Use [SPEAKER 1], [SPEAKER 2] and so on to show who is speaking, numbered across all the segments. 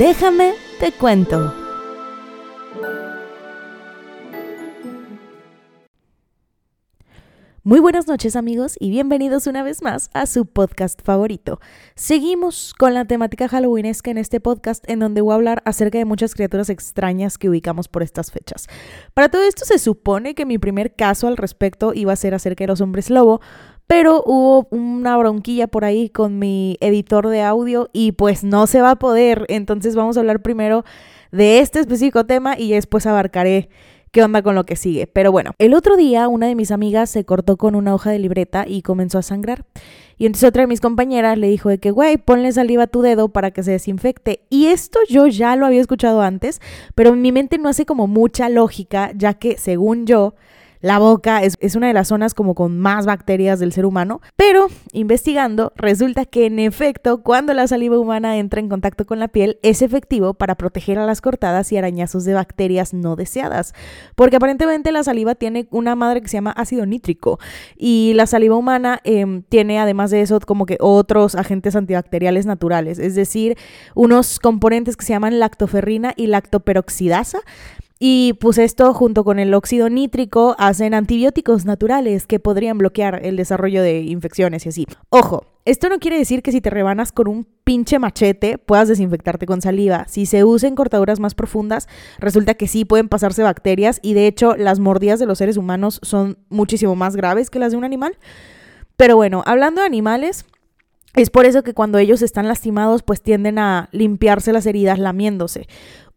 [SPEAKER 1] Déjame te cuento. Muy buenas noches amigos y bienvenidos una vez más a su podcast favorito. Seguimos con la temática halloweenesca en este podcast en donde voy a hablar acerca de muchas criaturas extrañas que ubicamos por estas fechas. Para todo esto se supone que mi primer caso al respecto iba a ser acerca de los hombres lobo, pero hubo una bronquilla por ahí con mi editor de audio y pues no se va a poder, entonces vamos a hablar primero de este específico tema y después abarcaré qué onda con lo que sigue. Pero bueno, el otro día una de mis amigas se cortó con una hoja de libreta y comenzó a sangrar. Y entonces otra de mis compañeras le dijo de que, güey, ponle saliva a tu dedo para que se desinfecte. Y esto yo ya lo había escuchado antes, pero en mi mente no hace como mucha lógica, ya que según yo, la boca es, una de las zonas como con más bacterias del ser humano, pero investigando resulta que en efecto cuando la saliva humana entra en contacto con la piel es efectivo para proteger a las cortadas y arañazos de bacterias no deseadas, porque aparentemente la saliva tiene una madre que se llama ácido nítrico y la saliva humana em, tiene además de eso como que otros agentes antibacteriales naturales, es decir, unos componentes que se llaman lactoferrina y lactoperoxidasa y pues esto junto con el óxido nítrico hacen antibióticos naturales que podrían bloquear el desarrollo de infecciones y así. Ojo, esto no quiere decir que si te rebanas con un pinche machete puedas desinfectarte con saliva. Si se usa cortaduras más profundas, resulta que sí pueden pasarse bacterias y de hecho las mordidas de los seres humanos son muchísimo más graves que las de un animal. Pero bueno, hablando de animales, es por eso que cuando ellos están lastimados, pues tienden a limpiarse las heridas lamiéndose.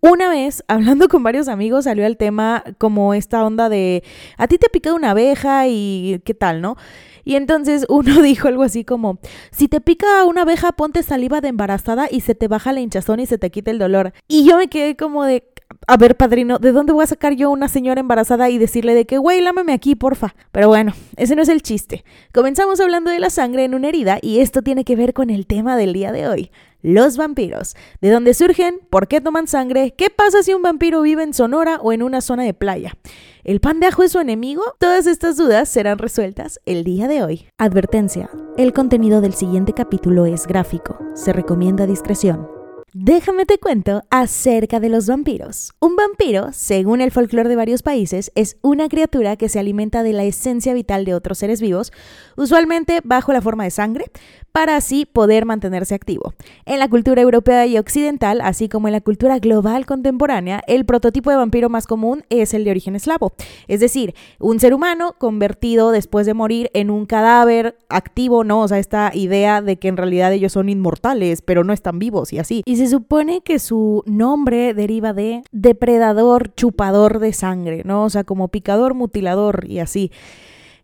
[SPEAKER 1] Una vez, hablando con varios amigos, salió el tema como esta onda de, a ti te ha picado una abeja y qué tal, ¿no? Y entonces uno dijo algo así como, si te pica una abeja, ponte saliva de embarazada y se te baja la hinchazón y se te quita el dolor. Y yo me quedé como de, a ver, padrino, ¿de dónde voy a sacar yo una señora embarazada y decirle de que, güey, lámame aquí, porfa? Pero bueno, ese no es el chiste. Comenzamos hablando de la sangre en una herida y esto tiene que ver con el tema del día de hoy los vampiros. ¿De dónde surgen? ¿Por qué toman sangre? ¿Qué pasa si un vampiro vive en Sonora o en una zona de playa? ¿El pan de ajo es su enemigo? Todas estas dudas serán resueltas el día de hoy. Advertencia. El contenido del siguiente capítulo es gráfico. Se recomienda discreción. Déjame te cuento acerca de los vampiros. Un vampiro, según el folclore de varios países, es una criatura que se alimenta de la esencia vital de otros seres vivos, usualmente bajo la forma de sangre, para así poder mantenerse activo. En la cultura europea y occidental, así como en la cultura global contemporánea, el prototipo de vampiro más común es el de origen eslavo, es decir, un ser humano convertido después de morir en un cadáver activo, ¿no? O sea, esta idea de que en realidad ellos son inmortales, pero no están vivos y así. Y se supone que su nombre deriva de depredador chupador de sangre, ¿no? O sea, como picador, mutilador y así.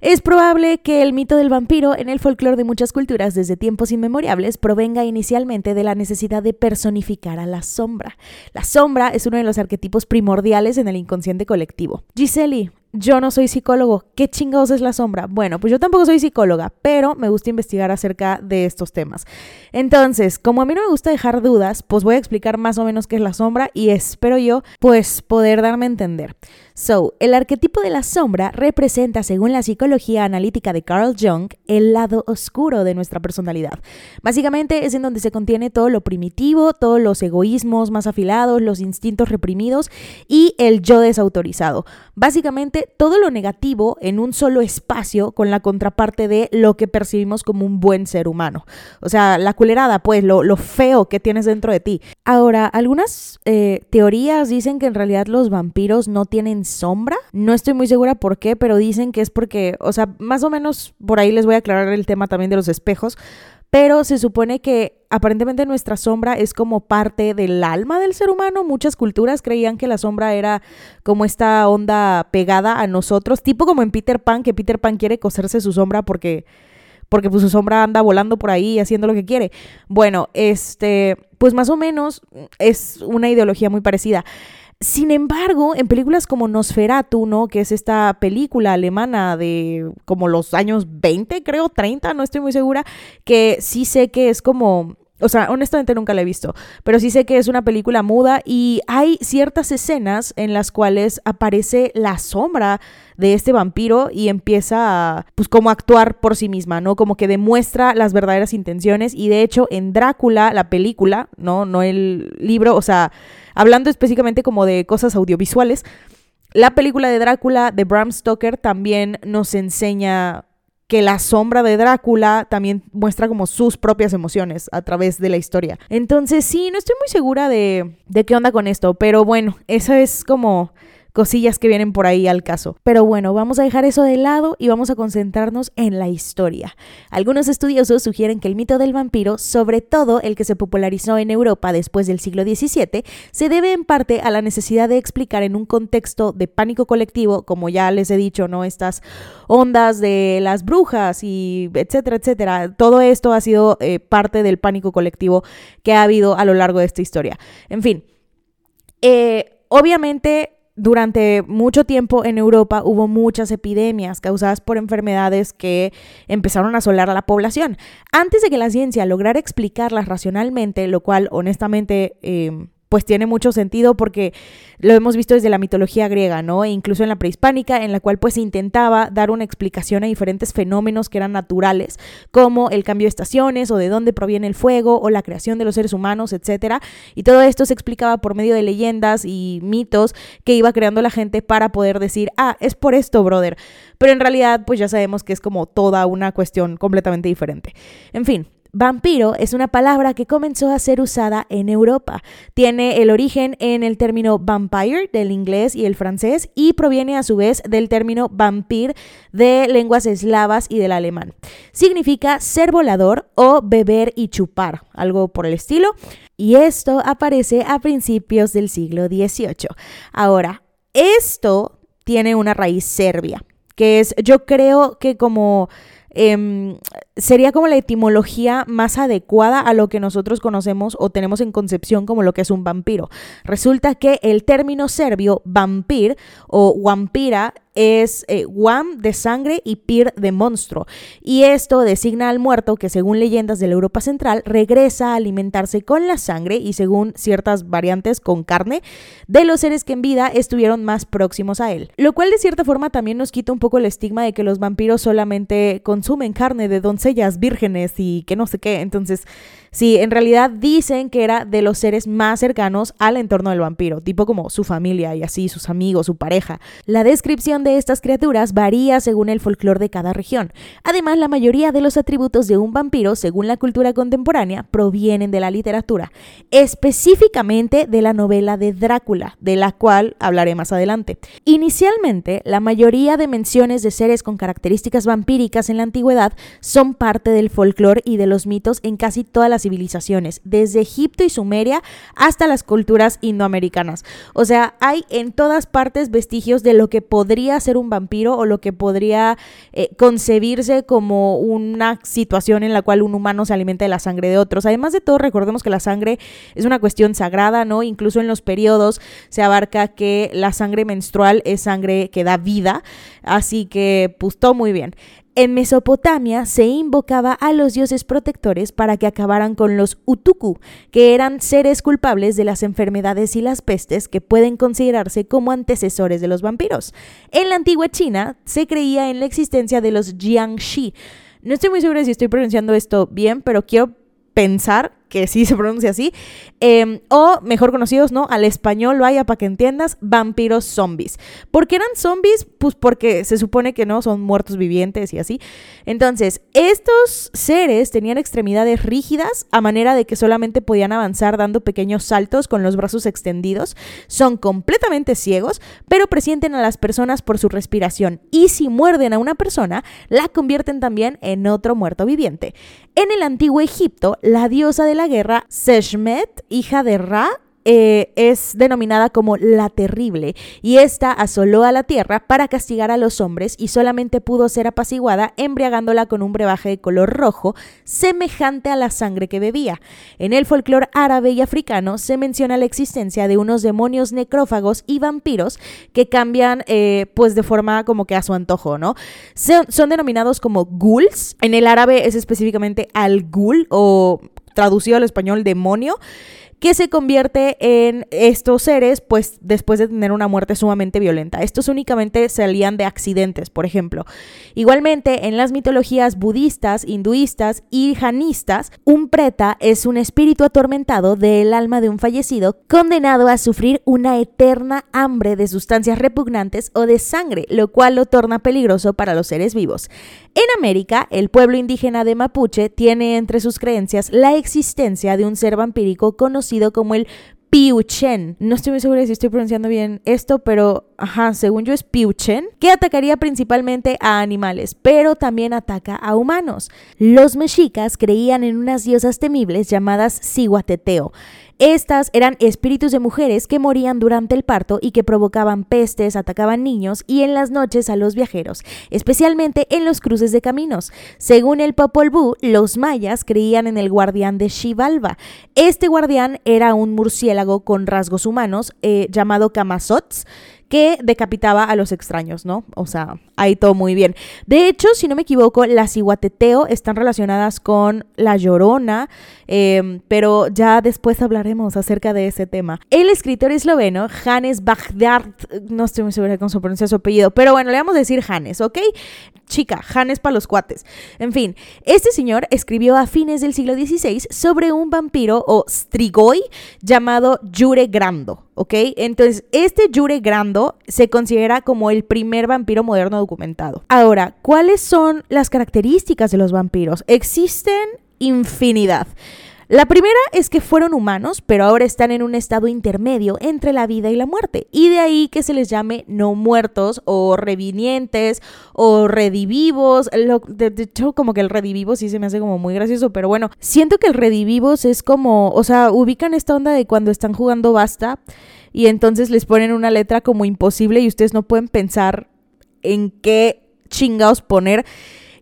[SPEAKER 1] Es probable que el mito del vampiro en el folclore de muchas culturas desde tiempos inmemorables provenga inicialmente de la necesidad de personificar a la sombra. La sombra es uno de los arquetipos primordiales en el inconsciente colectivo. Giseli, yo no soy psicólogo. ¿Qué chingados es la sombra? Bueno, pues yo tampoco soy psicóloga, pero me gusta investigar acerca de estos temas. Entonces, como a mí no me gusta dejar dudas, pues voy a explicar más o menos qué es la sombra y espero yo, pues, poder darme a entender. So, el arquetipo de la sombra representa, según la psicología analítica de Carl Jung, el lado oscuro de nuestra personalidad. Básicamente es en donde se contiene todo lo primitivo, todos los egoísmos más afilados, los instintos reprimidos y el yo desautorizado. Básicamente todo lo negativo en un solo espacio con la contraparte de lo que percibimos como un buen ser humano. O sea, la culerada, pues, lo, feo que tienes dentro de ti. Ahora, algunas eh, teorías dicen que en realidad los vampiros no tienen sombra. No estoy muy segura por qué, pero dicen que es porque, o sea, más o menos por ahí les voy a aclarar el tema también de los espejos. Pero se supone que aparentemente nuestra sombra es como parte del alma del ser humano. Muchas culturas creían que la sombra era como esta onda pegada a nosotros, tipo como en Peter Pan, que Peter Pan quiere coserse su sombra porque porque pues su sombra anda volando por ahí haciendo lo que quiere. Bueno, este, pues más o menos es una ideología muy parecida. Sin embargo, en películas como Nosferatu, ¿no? Que es esta película alemana de como los años 20, creo, 30, no estoy muy segura, que sí sé que es como O sea, honestamente nunca la he visto, pero sí sé que es una película muda y hay ciertas escenas en las cuales aparece la sombra de este vampiro y empieza a, pues como a actuar por sí misma, ¿no? Como que demuestra las verdaderas intenciones y de hecho en Drácula, la película, ¿no? No el libro, o sea, hablando específicamente como de cosas audiovisuales, la película de Drácula de Bram Stoker también nos enseña que la sombra de Drácula también muestra como sus propias emociones a través de la historia. Entonces sí, no estoy muy segura de, de qué onda con esto, pero bueno, eso es como cosillas que vienen por ahí al caso. Pero bueno, vamos a dejar eso de lado y vamos a concentrarnos en la historia. Algunos estudiosos sugieren que el mito del vampiro, sobre todo el que se popularizó en Europa después del siglo XVII, se debe en parte a la necesidad de explicar en un contexto de pánico colectivo, como ya les he dicho, ¿no? Estas ondas de las brujas y etcétera, etcétera. Todo esto ha sido eh, parte del pánico colectivo que ha habido a lo largo de esta historia. En fin, eh, obviamente durante mucho tiempo en Europa hubo muchas epidemias causadas por enfermedades que empezaron a asolar a la población. Antes de que la ciencia lograra explicarlas racionalmente, lo cual honestamente em, pues tiene mucho sentido porque lo hemos visto desde la mitología griega, ¿no? E incluso en la prehispánica, en la cual pues se intentaba dar una explicación a diferentes fenómenos que eran naturales, como el cambio de estaciones o de dónde proviene el fuego o la creación de los seres humanos, etcétera. Y todo esto se explicaba por medio de leyendas y mitos que iba creando la gente para poder decir, ah, es por esto, brother. Pero en realidad, pues ya sabemos que es como toda una cuestión completamente diferente. En fin, Vampiro es una palabra que comenzó a ser usada en Europa. Tiene el origen en el término vampire del inglés y el francés y proviene a su vez del término vampir de lenguas eslavas y del alemán. Significa ser volador o beber y chupar, algo por el estilo. Y esto aparece a principios del siglo XVIII. Ahora, esto tiene una raíz serbia, que es, yo creo que como Em, sería como la etimología más adecuada a lo que nosotros conocemos o tenemos en concepción como lo que es un vampiro. Resulta que el término serbio vampir o vampira es eh, Wam de sangre y Pir de monstruo. Y esto designa al muerto que según leyendas de la Europa Central regresa a alimentarse con la sangre y según ciertas variantes con carne de los seres que en vida estuvieron más próximos a él. Lo cual de cierta forma también nos quita un poco el estigma de que los vampiros solamente consumen carne de vírgenes y que no sé qué. Entonces, Sí, en realidad dicen que era de los seres más cercanos al entorno del vampiro, tipo como su familia y así, sus amigos, su pareja. La descripción de estas criaturas varía según el folclore de cada región. Además, la mayoría de los atributos de un vampiro, según la cultura contemporánea, provienen de la literatura, específicamente de la novela de Drácula, de la cual hablaré más adelante. Inicialmente, la mayoría de menciones de seres con características vampíricas en la antigüedad son parte del folclore y de los mitos en casi todas las civilizaciones, desde Egipto y Sumeria hasta las culturas indoamericanas. O sea, hay en todas partes vestigios de lo que podría ser un vampiro o lo que podría eh, concebirse como una situación en la cual un humano se alimenta de la sangre de otros. Además de todo, recordemos que la sangre es una cuestión sagrada, ¿no? Incluso en los periodos se abarca que la sangre menstrual es sangre que da vida, así que pues todo muy bien. En Mesopotamia se invocaba a los dioses protectores para que acabaran con los utuku, que eran seres culpables de las enfermedades y las pestes que pueden considerarse como antecesores de los vampiros. En la antigua China se creía en la existencia de los jiangxi. No estoy muy segura si estoy pronunciando esto bien, pero quiero pensar que sí se pronuncia así, em, o mejor conocidos, ¿no? Al español, vaya para que entiendas, vampiros zombies. ¿Por qué eran zombies? Pues porque se supone que no, son muertos vivientes y así. Entonces, estos seres tenían extremidades rígidas a manera de que solamente podían avanzar dando pequeños saltos con los brazos extendidos. Son completamente ciegos, pero presienten a las personas por su respiración y si muerden a una persona, la convierten también en otro muerto viviente. En el antiguo Egipto, la diosa de la guerra, Seshmet, hija de Ra, eh, es denominada como la terrible y esta asoló a la tierra para castigar a los hombres y solamente pudo ser apaciguada embriagándola con un brebaje de color rojo semejante a la sangre que bebía. En el folclore árabe y africano se menciona la existencia de unos demonios necrófagos y vampiros que cambian eh, pues de forma como que a su antojo, ¿no? son denominados como ghouls. En el árabe es específicamente al-ghul o traducido al español demonio que se convierte en estos seres, pues después de tener una muerte sumamente violenta. Estos únicamente salían de accidentes, por ejemplo. Igualmente, en las mitologías budistas, hinduistas y janistas, un preta es un espíritu atormentado del alma de un fallecido condenado a sufrir una eterna hambre de sustancias repugnantes o de sangre, lo cual lo torna peligroso para los seres vivos. En América, el pueblo indígena de Mapuche tiene entre sus creencias la existencia de un ser vampírico conocido como el Piuchen. No estoy muy segura si estoy pronunciando bien esto, pero ajá, según yo es Piuchen, que atacaría principalmente a animales, pero también ataca a humanos. Los mexicas creían en unas diosas temibles llamadas Ciguateteo. Estas eran espíritus de mujeres que morían durante el parto y que provocaban pestes, atacaban niños y en las noches a los viajeros, especialmente en los cruces de caminos. Según el Popol Vuh, los mayas creían en el guardián de Xibalba. Este guardián era un murciélago con rasgos humanos eh, llamado Kamazots que decapitaba a los extraños, ¿no? O sea, ahí todo muy bien. De hecho, si no me equivoco, las iguateteo están relacionadas con la llorona, em, pero ya después hablaremos acerca de ese tema. El escritor esloveno Hannes Bagdart, no estoy muy segura cómo se pronuncia su apellido, pero bueno, le vamos a decir Hannes, ¿ok? Chica, Hannes para los cuates. En fin, este señor escribió a fines del siglo XVI sobre un vampiro o strigoi llamado Jure Grando. ¿Ok? Entonces, este Jure Grando se considera como el primer vampiro moderno documentado. Ahora, ¿cuáles son las características de los vampiros? Existen infinidad. La primera es que fueron humanos, pero ahora están en un estado intermedio entre la vida y la muerte. Y de ahí que se les llame no muertos o revinientes o redivivos. de, hecho, como que el redivivo sí se me hace como muy gracioso, pero bueno, siento que el redivivos es como, o sea, ubican esta onda de cuando están jugando basta y entonces les ponen una letra como imposible y ustedes no pueden pensar en qué chingados poner.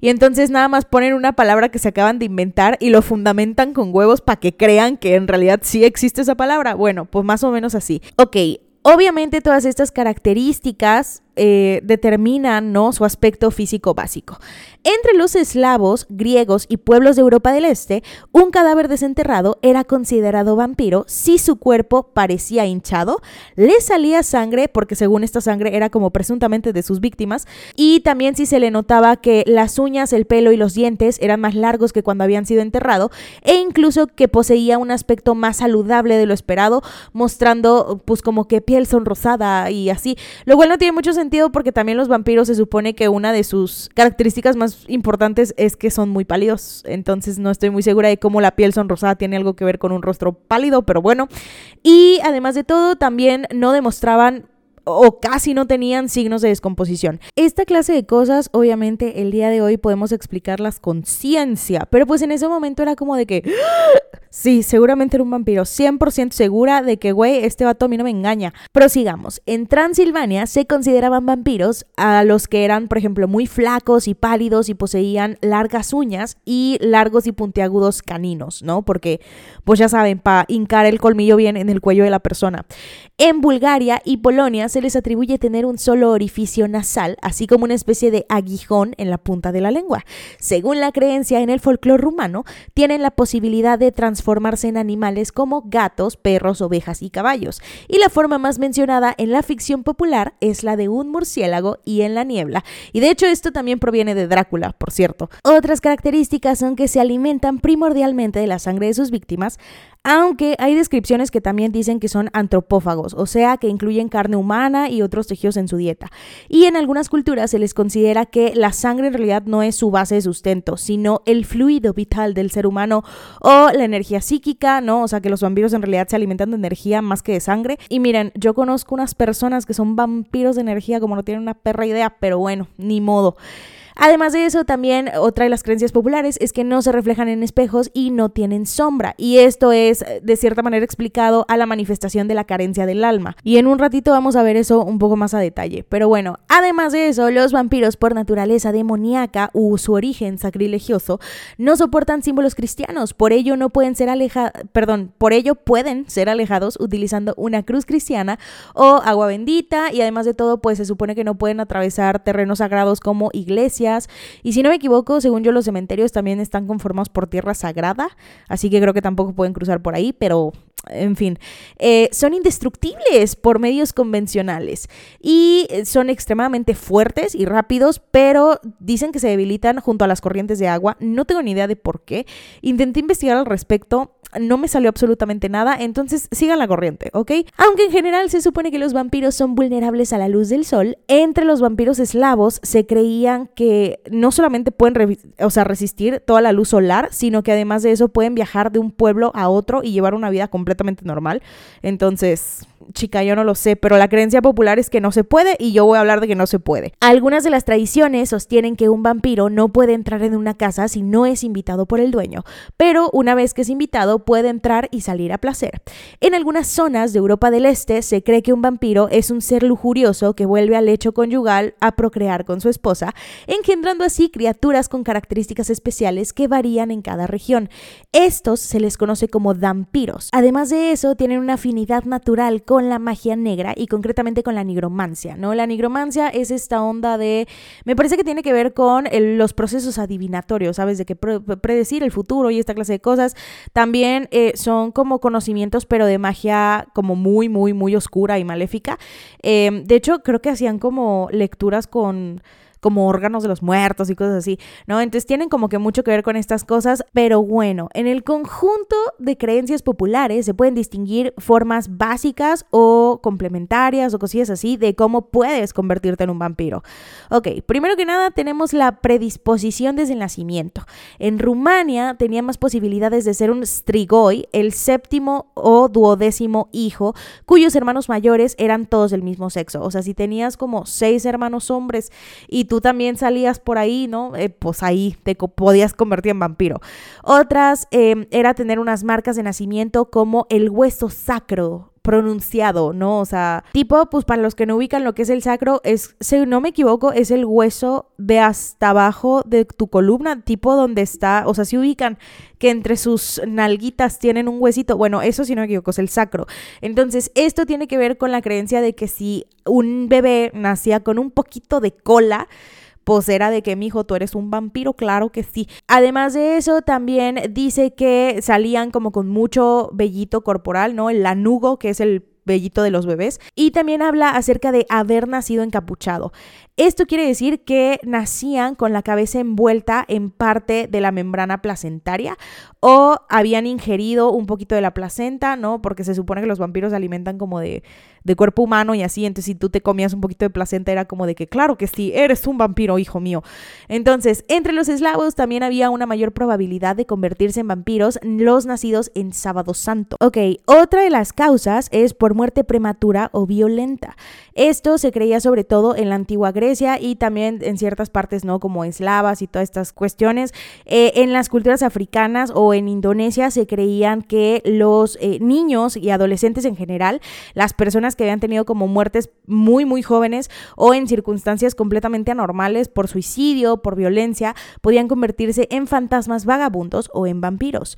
[SPEAKER 1] Y entonces nada más ponen una palabra que se acaban de inventar y lo fundamentan con huevos para que crean que en realidad sí existe esa palabra. Bueno, pues más o menos así. Ok, obviamente todas estas características eh, determinan ¿no? su aspecto físico básico. Entre los eslavos, griegos y pueblos de Europa del Este, un cadáver desenterrado era considerado vampiro si su cuerpo parecía hinchado, le salía sangre, porque según esta sangre era como presuntamente de sus víctimas, y también si se le notaba que las uñas, el pelo y los dientes eran más largos que cuando habían sido enterrado, e incluso que poseía un aspecto más saludable de lo esperado, mostrando pues como que piel sonrosada y así, lo cual no tiene mucho sentido porque también los vampiros se supone que una de sus características más importantes es que son muy pálidos. Entonces no estoy muy segura de cómo la piel sonrosada tiene algo que ver con un rostro pálido, pero bueno. Y además de todo, también no demostraban o casi no tenían signos de descomposición. Esta clase de cosas, obviamente, el día de hoy podemos explicarlas con ciencia, pero pues en ese momento era como de que, sí, seguramente era un vampiro, 100% segura de que, güey, este vato a mí no me engaña. Prosigamos, en Transilvania se consideraban vampiros a los que eran, por ejemplo, muy flacos y pálidos y poseían largas uñas y largos y puntiagudos caninos, ¿no? Porque, pues ya saben, para hincar el colmillo bien en el cuello de la persona. En Bulgaria y Polonia se les atribuye tener un solo orificio nasal, así como una especie de aguijón en la punta de la lengua. Según la creencia en el folclore rumano, tienen la posibilidad de transformarse en animales como gatos, perros, ovejas y caballos. Y la forma más mencionada en la ficción popular es la de un murciélago y en la niebla. Y de hecho esto también proviene de Drácula, por cierto. Otras características son que se alimentan primordialmente de la sangre de sus víctimas, aunque hay descripciones que también dicen que son antropófagos, o sea, que incluyen carne humana y otros tejidos en su dieta. Y en algunas culturas se les considera que la sangre en realidad no es su base de sustento, sino el fluido vital del ser humano o la energía psíquica, ¿no? O sea, que los vampiros en realidad se alimentan de energía más que de sangre. Y miren, yo conozco unas personas que son vampiros de energía como no tienen una perra idea, pero bueno, ni modo. Además de eso, también otra de las creencias populares es que no se reflejan en espejos y no tienen sombra. Y esto es de cierta manera explicado a la manifestación de la carencia del alma. Y en un ratito vamos a ver eso un poco más a detalle. Pero bueno, además de eso, los vampiros por naturaleza demoníaca u su origen sacrilegioso no soportan símbolos cristianos. Por ello no pueden ser alejados, perdón, por ello pueden ser alejados utilizando una cruz cristiana o agua bendita y además de todo pues se supone que no pueden atravesar terrenos sagrados como iglesias y si no me equivoco según yo los cementerios también están conformados por tierra sagrada así que creo que tampoco pueden cruzar por ahí pero en fin, eh, son indestructibles por medios convencionales y son extremadamente fuertes y rápidos, pero dicen que se debilitan junto a las corrientes de agua. No tengo ni idea de por qué. Intenté investigar al respecto no me salió absolutamente nada, entonces sigan la corriente, ¿ok? Aunque en general se supone que los vampiros son vulnerables a la luz del sol, entre los vampiros eslavos se creían que no solamente pueden o sea, resistir toda la luz solar, sino que además de eso pueden viajar de un pueblo a otro y llevar una vida completamente normal. Entonces, chica, yo no lo sé, pero la creencia popular es que no se puede y yo voy a hablar de que no se puede. Algunas de las tradiciones sostienen que un vampiro no puede entrar en una casa si no es invitado por el dueño, pero una vez que es invitado puede entrar y salir a placer. En algunas zonas de Europa del Este se cree que un vampiro es un ser lujurioso que vuelve al lecho conyugal a procrear con su esposa, engendrando así criaturas con características especiales que varían en cada región. Estos se les conoce como vampiros. Además de eso, tienen una afinidad natural con con la magia negra y concretamente con la nigromancia, ¿no? La nigromancia es esta onda de, me parece que tiene que ver con los procesos adivinatorios, ¿sabes? De que predecir el futuro y esta clase de cosas. También eh, son como conocimientos, pero de magia como muy, muy, muy oscura y maléfica. Em, de hecho, creo que hacían como lecturas con como órganos de los muertos y cosas así, ¿no? Entonces tienen como que mucho que ver con estas cosas, pero bueno, en el conjunto de creencias populares se pueden distinguir formas básicas o complementarias o cosillas así de cómo puedes convertirte en un vampiro. Ok, primero que nada tenemos la predisposición desde el nacimiento. En Rumania tenía más posibilidades de ser un strigoi, el séptimo o duodécimo hijo, cuyos hermanos mayores eran todos del mismo sexo. O sea, si tenías como seis hermanos hombres y tú también salías por ahí, ¿no? Eh, pues ahí te podías convertir en vampiro. Otras em, era tener unas marcas de nacimiento como el hueso sacro pronunciado, ¿no? O sea, tipo, pues para los que no ubican lo que es el sacro, es, si no me equivoco, es el hueso de hasta abajo de tu columna, tipo donde está, o sea, si ubican que entre sus nalguitas tienen un huesito, bueno, eso si no me equivoco es el sacro. Entonces, esto tiene que ver con la creencia de que si un bebé nacía con un poquito de cola, pues era de que, mi hijo, tú eres un vampiro, claro que sí. Además de eso, también dice que salían como con mucho vellito corporal, ¿no? El lanugo, que es el vellito de los bebés. Y también habla acerca de haber nacido encapuchado. Esto quiere decir que nacían con la cabeza envuelta en parte de la membrana placentaria o habían ingerido un poquito de la placenta, ¿no? Porque se supone que los vampiros se alimentan como de, cuerpo humano y así, entonces si tú te comías un poquito de placenta era como de que, claro que sí, eres un vampiro, hijo mío. Entonces, entre los eslavos también había una mayor probabilidad de convertirse en vampiros los nacidos en sábado santo. Ok, otra de las causas es por muerte prematura o violenta. Esto se creía sobre todo en la antigua Grecia y también en ciertas partes, ¿no? Como eslavas y todas estas cuestiones. Eh, en las culturas africanas o en Indonesia se creían que los eh, niños y adolescentes en general, las personas que habían tenido como muertes muy, muy jóvenes o en circunstancias completamente anormales por suicidio, por violencia, podían convertirse en fantasmas vagabundos o en vampiros.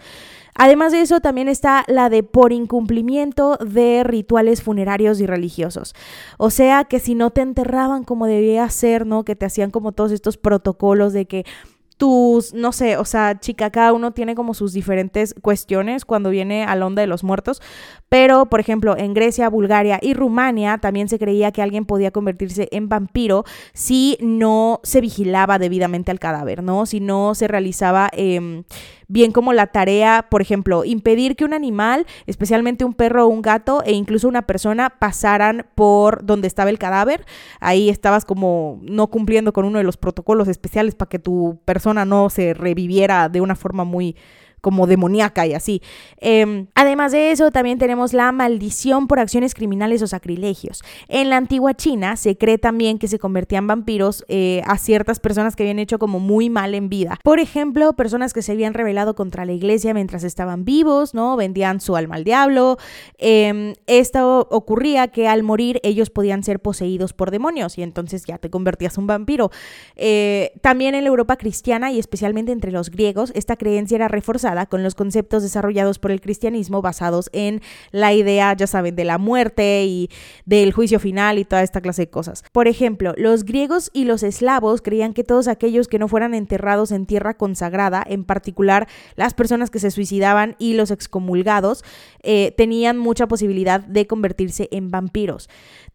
[SPEAKER 1] Además de eso, también está la de por incumplimiento de rituales funerarios y religiosos. O sea, que si no te enterraban como debía ser, ¿no? Que te hacían como todos estos protocolos de que tus, no sé, o sea, chica, cada uno tiene como sus diferentes cuestiones cuando viene a la onda de los muertos, pero por ejemplo, en Grecia, Bulgaria y Rumania también se creía que alguien podía convertirse en vampiro si no se vigilaba debidamente al cadáver, ¿no? Si no se realizaba... Eh, bien como la tarea, por ejemplo, impedir que un animal, especialmente un perro o un gato e incluso una persona pasaran por donde estaba el cadáver. Ahí estabas como no cumpliendo con uno de los protocolos especiales para que tu persona no se reviviera de una forma muy como demoníaca y así. Em, además de eso, también tenemos la maldición por acciones criminales o sacrilegios. En la antigua China se cree también que se convertían vampiros eh, a ciertas personas que habían hecho como muy mal en vida. Por ejemplo, personas que se habían rebelado contra la iglesia mientras estaban vivos, ¿no? Vendían su alma al diablo. Em, esto ocurría que al morir ellos podían ser poseídos por demonios y entonces ya te convertías en un vampiro. Eh, también en la Europa cristiana y especialmente entre los griegos, esta creencia era reforzada con los conceptos desarrollados por el cristianismo basados en la idea, ya saben, de la muerte y del juicio final y toda esta clase de cosas. Por ejemplo, los griegos y los eslavos creían que todos aquellos que no fueran enterrados en tierra consagrada, en particular las personas que se suicidaban y los excomulgados, eh, tenían mucha posibilidad de convertirse en vampiros.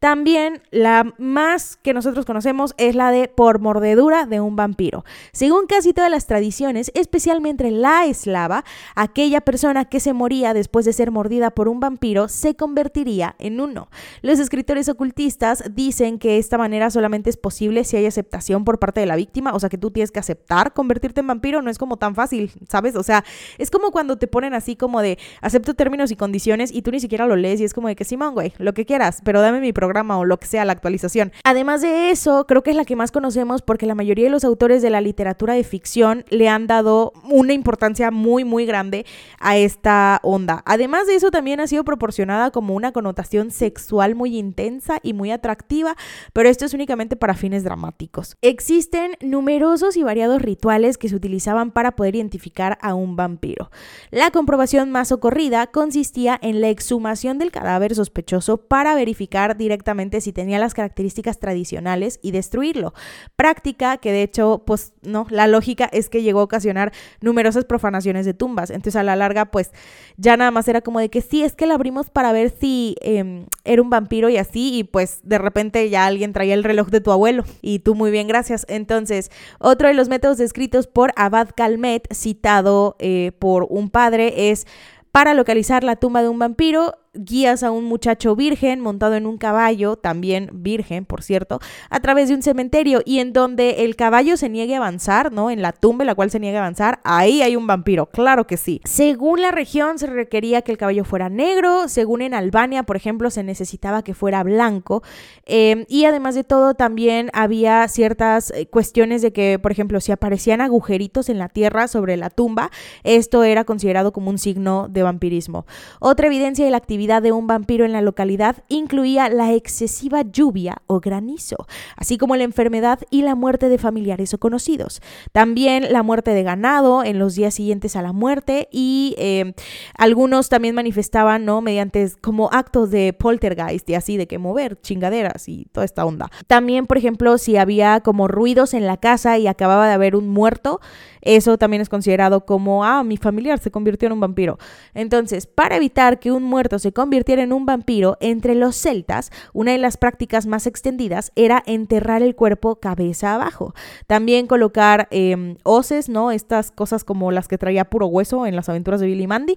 [SPEAKER 1] También la más que nosotros conocemos es la de por mordedura de un vampiro. Según casi todas las tradiciones, especialmente la eslava, aquella persona que se moría después de ser mordida por un vampiro se convertiría en uno. Los escritores ocultistas dicen que esta manera solamente es posible si hay aceptación por parte de la víctima, o sea que tú tienes que aceptar convertirte en vampiro, no es como tan fácil, ¿sabes? O sea, es como cuando te ponen así como de acepto términos y condiciones y tú ni siquiera lo lees y es como de que Simón, güey, lo que quieras, pero dame mi programa o lo que sea, la actualización. Además de eso, creo que es la que más conocemos porque la mayoría de los autores de la literatura de ficción le han dado una importancia muy, muy grande a esta onda. Además de eso, también ha sido proporcionada como una connotación sexual muy intensa y muy atractiva, pero esto es únicamente para fines dramáticos. Existen numerosos y variados rituales que se utilizaban para poder identificar a un vampiro. La comprobación más ocurrida consistía en la exhumación del cadáver sospechoso para verificar directamente si tenía las características tradicionales y destruirlo. Práctica que de hecho, pues no, la lógica es que llegó a ocasionar numerosas profanaciones de tumbas. Entonces a la larga, pues ya nada más era como de que sí, es que la abrimos para ver si em, era un vampiro y así, y pues de repente ya alguien traía el reloj de tu abuelo. Y tú muy bien, gracias. Entonces, otro de los métodos descritos por Abad Calmet, citado eh, por un padre, es para localizar la tumba de un vampiro, guías a un muchacho virgen montado en un caballo, también virgen, por cierto, a través de un cementerio y en donde el caballo se niegue a avanzar, ¿no? En la tumba en la cual se niegue a avanzar, ahí hay un vampiro, claro que sí. Según la región se requería que el caballo fuera negro, según en Albania, por ejemplo, se necesitaba que fuera blanco em, y además de todo también había ciertas eh, cuestiones de que, por ejemplo, si aparecían agujeritos en la tierra sobre la tumba, esto era considerado como un signo de vampirismo. Otra evidencia de la actividad de un vampiro en la localidad incluía la excesiva lluvia o granizo, así como la enfermedad y la muerte de familiares o conocidos. También la muerte de ganado en los días siguientes a la muerte y eh, algunos también manifestaban, ¿no? Mediante como actos de poltergeist y así de que mover chingaderas y toda esta onda. También, por ejemplo, si había como ruidos en la casa y acababa de haber un muerto, eso también es considerado como, ah, mi familiar se convirtió en un vampiro. Entonces, para evitar que un muerto se convirtiera en un vampiro, entre los celtas, una de las prácticas más extendidas era enterrar el cuerpo cabeza abajo. También colocar eh, hoces, ¿no? Estas cosas como las que traía puro hueso en las aventuras de Billy Mandy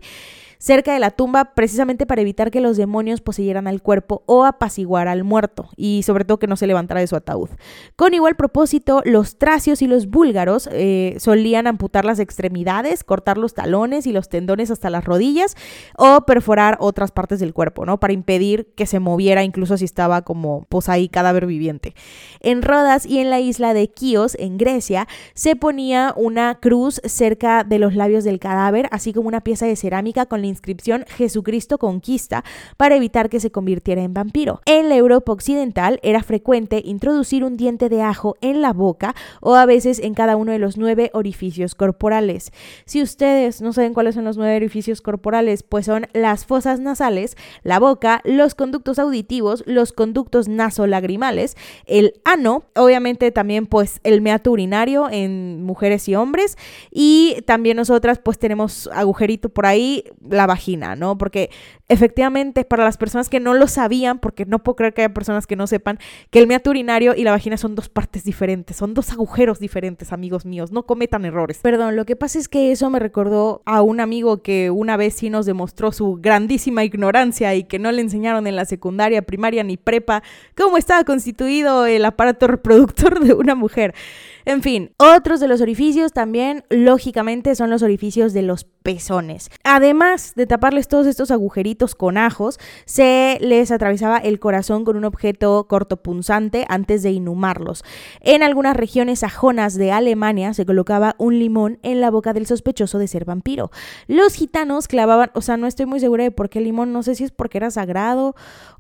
[SPEAKER 1] cerca de la tumba precisamente para evitar que los demonios poseyeran al cuerpo o apaciguar al muerto y sobre todo que no se levantara de su ataúd. Con igual propósito, los tracios y los búlgaros eh, solían amputar las extremidades, cortar los talones y los tendones hasta las rodillas o perforar otras partes del cuerpo, ¿no? Para impedir que se moviera incluso si estaba como pues ahí cadáver viviente. En Rodas y en la isla de Quíos, en Grecia, se ponía una cruz cerca de los labios del cadáver, así como una pieza de cerámica con la inscripción Jesucristo conquista para evitar que se convirtiera en vampiro. En la Europa occidental era frecuente introducir un diente de ajo en la boca o a veces en cada uno de los nueve orificios corporales. Si ustedes no saben cuáles son los nueve orificios corporales, pues son las fosas nasales, la boca, los conductos auditivos, los conductos nasolagrimales, el ano, obviamente también pues el meato urinario en mujeres y hombres y también nosotras pues tenemos agujerito por ahí, la vagina, ¿no? Porque efectivamente para las personas que no lo sabían, porque no puedo creer que haya personas que no sepan, que el meato urinario y la vagina son dos partes diferentes, son dos agujeros diferentes, amigos míos, no cometan errores. Perdón, lo que pasa es que eso me recordó a un amigo que una vez sí nos demostró su grandísima ignorancia y que no le enseñaron en la secundaria, primaria ni prepa cómo estaba constituido el aparato reproductor de una mujer. En fin, otros de los orificios también, lógicamente, son los orificios de los pezones. Además de taparles todos estos agujeritos con ajos, se les atravesaba el corazón con un objeto cortopunzante antes de inhumarlos. En algunas regiones sajonas de Alemania se colocaba un limón en la boca del sospechoso de ser vampiro. Los gitanos clavaban, o sea, no estoy muy segura de por qué el limón, no sé si es porque era sagrado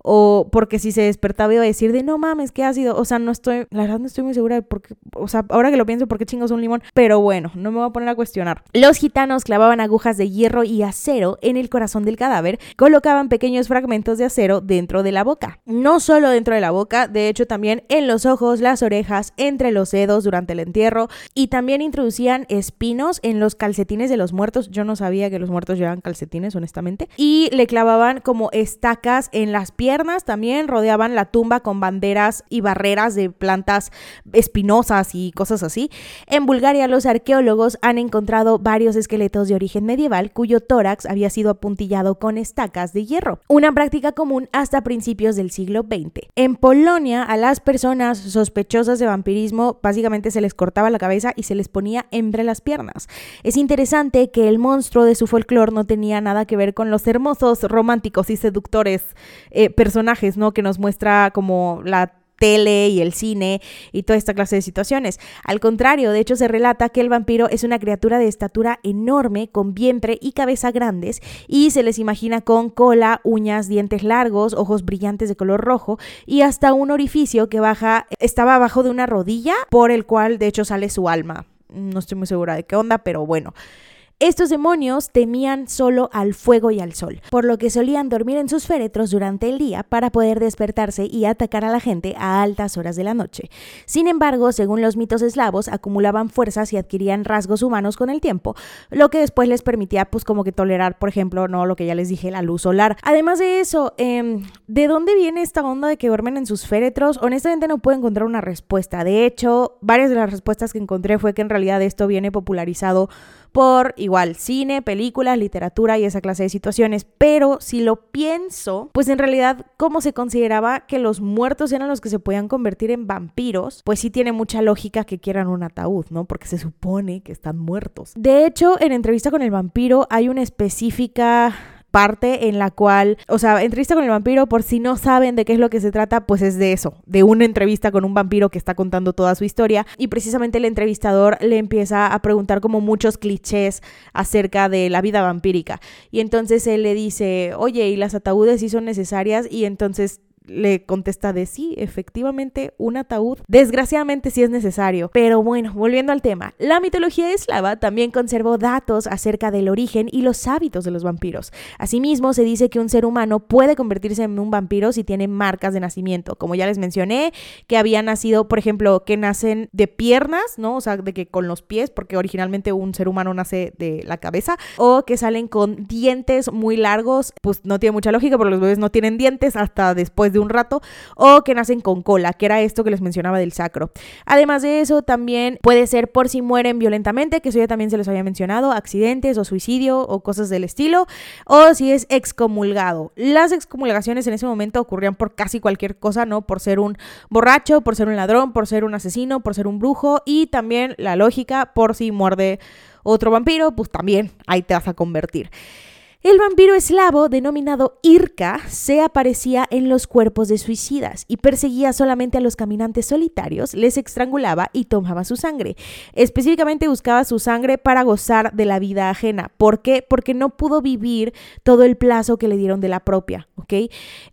[SPEAKER 1] o porque si se despertaba iba a decir de no mames, ¿qué ha sido? O sea, no estoy, la verdad no estoy muy segura de por qué, o sea, ahora que lo pienso, ¿por qué chingos un limón? Pero bueno, no me voy a poner a cuestionar. Los gitanos clavaban agujas de hierro y acero en el corazón del cadáver, colocaban pequeños fragmentos de acero dentro de la boca. No solo dentro de la boca, de hecho también en los ojos, las orejas, entre los dedos durante el entierro y también introducían espinos en los calcetines de los muertos. Yo no sabía que los muertos llevaban calcetines, honestamente. Y le clavaban como estacas en las piernas también rodeaban la tumba con banderas y barreras de plantas espinosas y cosas así. En Bulgaria los arqueólogos han encontrado varios esqueletos de origen medieval cuyo tórax había sido apuntillado con estacas de hierro, una práctica común hasta principios del siglo XX. En Polonia a las personas sospechosas de vampirismo básicamente se les cortaba la cabeza y se les ponía entre las piernas. Es interesante que el monstruo de su folclore no tenía nada que ver con los hermosos, románticos y seductores eh, personajes, ¿no? Que nos muestra como la tele y el cine y toda esta clase de situaciones. Al contrario, de hecho se relata que el vampiro es una criatura de estatura enorme, con vientre y cabeza grandes, y se les imagina con cola, uñas, dientes largos, ojos brillantes de color rojo y hasta un orificio que baja, estaba abajo de una rodilla por el cual de hecho sale su alma. No estoy muy segura de qué onda, pero bueno. Estos demonios temían solo al fuego y al sol, por lo que solían dormir en sus féretros durante el día para poder despertarse y atacar a la gente a altas horas de la noche. Sin embargo, según los mitos eslavos, acumulaban fuerzas y adquirían rasgos humanos con el tiempo, lo que después les permitía pues como que tolerar, por ejemplo, no lo que ya les dije, la luz solar. Además de eso, eh, ¿de dónde viene esta onda de que duermen en sus féretros? Honestamente no puedo encontrar una respuesta. De hecho, varias de las respuestas que encontré fue que en realidad esto viene popularizado por igual cine, películas, literatura y esa clase de situaciones. Pero si lo pienso, pues en realidad, como se consideraba que los muertos eran los que se podían convertir en vampiros, pues sí tiene mucha lógica que quieran un ataúd, ¿no? Porque se supone que están muertos. De hecho, en entrevista con el vampiro hay una específica parte en la cual, o sea, entrevista con el vampiro, por si no saben de qué es lo que se trata, pues es de eso, de una entrevista con un vampiro que está contando toda su historia y precisamente el entrevistador le empieza a preguntar como muchos clichés acerca de la vida vampírica y entonces él le dice, oye, ¿y las ataúdes sí son necesarias? Y entonces le contesta de sí, efectivamente, un ataúd. Desgraciadamente sí es necesario. Pero bueno, volviendo al tema, la mitología eslava también conservó datos acerca del origen y los hábitos de los vampiros. Asimismo, se dice que un ser humano puede convertirse en un vampiro si tiene marcas de nacimiento. Como ya les mencioné, que había nacido, por ejemplo, que nacen de piernas, ¿no? O sea, de que con los pies, porque originalmente un ser humano nace de la cabeza, o que salen con dientes muy largos, pues no tiene mucha lógica, porque los bebés no tienen dientes hasta después de un rato, o que nacen con cola, que era esto que les mencionaba del sacro. Además de eso, también puede ser por si mueren violentamente, que eso ya también se les había mencionado, accidentes o suicidio o cosas del estilo, o si es excomulgado. Las excomulgaciones en ese momento ocurrían por casi cualquier cosa, ¿no? Por ser un borracho, por ser un ladrón, por ser un asesino, por ser un brujo y también la lógica por si muerde otro vampiro, pues también ahí te vas a convertir. El vampiro eslavo, denominado Irka, se aparecía en los cuerpos de suicidas y perseguía solamente a los caminantes solitarios, les estrangulaba y tomaba su sangre. Específicamente buscaba su sangre para gozar de la vida ajena. ¿Por qué? Porque no pudo vivir todo el plazo que le dieron de la propia, ¿ok?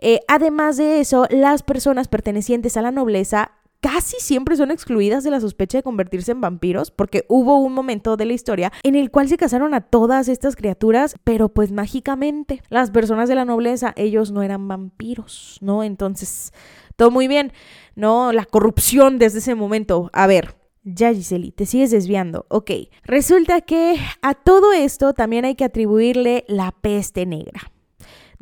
[SPEAKER 1] Eh, además de eso, las personas pertenecientes a la nobleza casi siempre son excluidas de la sospecha de convertirse en vampiros, porque hubo un momento de la historia en el cual se casaron a todas estas criaturas, pero pues mágicamente las personas de la nobleza, ellos no eran vampiros, ¿no? Entonces, todo muy bien, ¿no? La corrupción desde ese momento. A ver, ya, Giseli, te sigues desviando. Ok, resulta que a todo esto también hay que atribuirle la peste negra.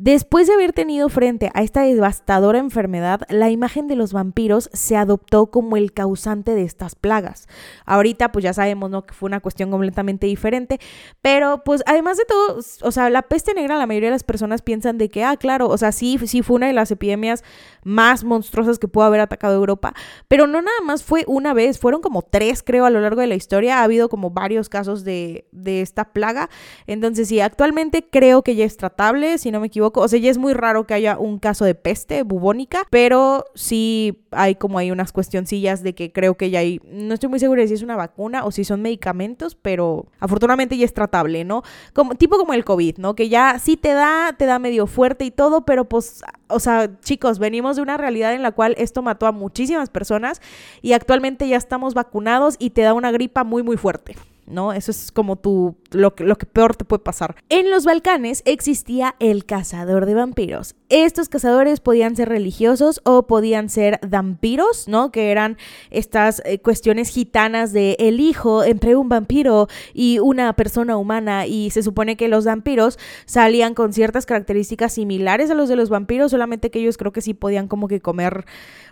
[SPEAKER 1] Después de haber tenido frente a esta devastadora enfermedad, la imagen de los vampiros se adoptó como el causante de estas plagas. Ahorita pues ya sabemos, ¿no? Que fue una cuestión completamente diferente, pero pues además de todo, o sea, la peste negra, la mayoría de las personas piensan de que, ah, claro, o sea, sí, sí fue una de las epidemias más monstruosas que pudo haber atacado Europa, pero no nada más fue una vez, fueron como tres, creo, a lo largo de la historia, ha habido como varios casos de, de esta plaga, entonces sí, actualmente creo que ya es tratable, si no me equivoco, o sea, ya es muy raro que haya un caso de peste bubónica, pero sí hay como hay unas cuestioncillas de que creo que ya hay, no estoy muy segura de si es una vacuna o si son medicamentos, pero afortunadamente ya es tratable, ¿no? Como, tipo como el COVID, ¿no? Que ya sí te da, te da medio fuerte y todo, pero pues, o sea, chicos, venimos de una realidad en la cual esto mató a muchísimas personas y actualmente ya estamos vacunados y te da una gripa muy, muy fuerte. ¿No? Eso es como tu, lo, lo que peor te puede pasar. En los Balcanes existía el cazador de vampiros. Estos cazadores podían ser religiosos o podían ser vampiros, ¿no? Que eran estas eh, cuestiones gitanas de el hijo entre un vampiro y una persona humana y se supone que los vampiros salían con ciertas características similares a los de los vampiros, solamente que ellos creo que sí podían como que comer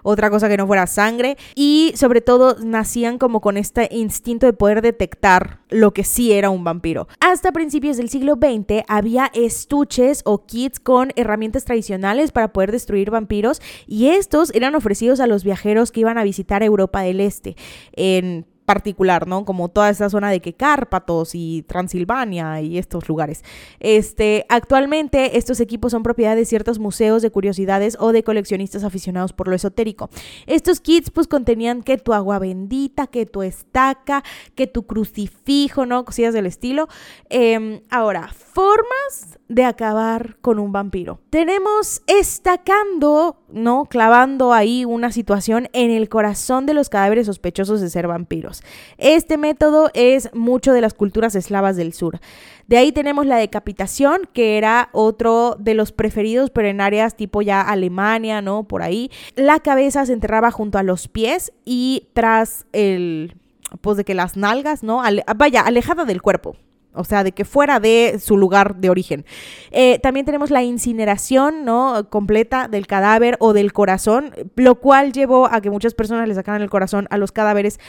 [SPEAKER 1] otra cosa que no fuera sangre y sobre todo nacían como con este instinto de poder detectar lo que sí era un vampiro. Hasta principios del siglo XX había estuches o kits con herramientas tradicionales para poder destruir vampiros y estos eran ofrecidos a los viajeros que iban a visitar Europa del Este en particular, ¿no? Como toda esa zona de que Cárpatos y Transilvania y estos lugares. Este, actualmente estos equipos son propiedad de ciertos museos de curiosidades o de coleccionistas aficionados por lo esotérico. Estos kits pues contenían que tu agua bendita, que tu estaca, que tu crucifijo, ¿no? Cosillas del estilo. Em, ahora, formas de acabar con un vampiro. Tenemos estacando, ¿no? Clavando ahí una situación en el corazón de los cadáveres sospechosos de ser vampiros. Este método es mucho de las culturas eslavas del sur. De ahí tenemos la decapitación, que era otro de los preferidos, pero en áreas tipo ya Alemania, ¿no? Por ahí. La cabeza se enterraba junto a los pies y tras el, pues de que las nalgas, ¿no? vaya, alejada del cuerpo, o sea, de que fuera de su lugar de origen. Eh, también tenemos la incineración, ¿no? Completa del cadáver o del corazón, lo cual llevó a que muchas personas le sacaran el corazón a los cadáveres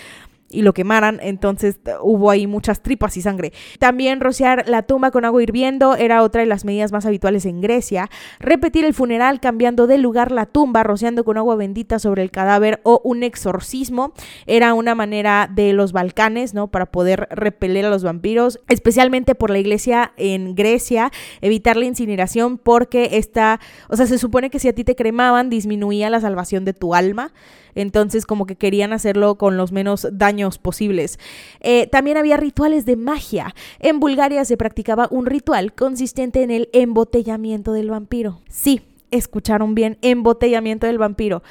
[SPEAKER 1] y lo quemaran, entonces hubo ahí muchas tripas y sangre. También rociar la tumba con agua hirviendo era otra de las medidas más habituales en Grecia. Repetir el funeral cambiando de lugar la tumba, rociando con agua bendita sobre el cadáver o un exorcismo era una manera de los Balcanes, ¿no? Para poder repeler a los vampiros, especialmente por la iglesia en Grecia, evitar la incineración porque esta, o sea, se supone que si a ti te cremaban disminuía la salvación de tu alma entonces como que querían hacerlo con los menos daños posibles. Eh, también había rituales de magia. En Bulgaria se practicaba un ritual consistente en el embotellamiento del vampiro. Sí, escucharon bien, embotellamiento del vampiro.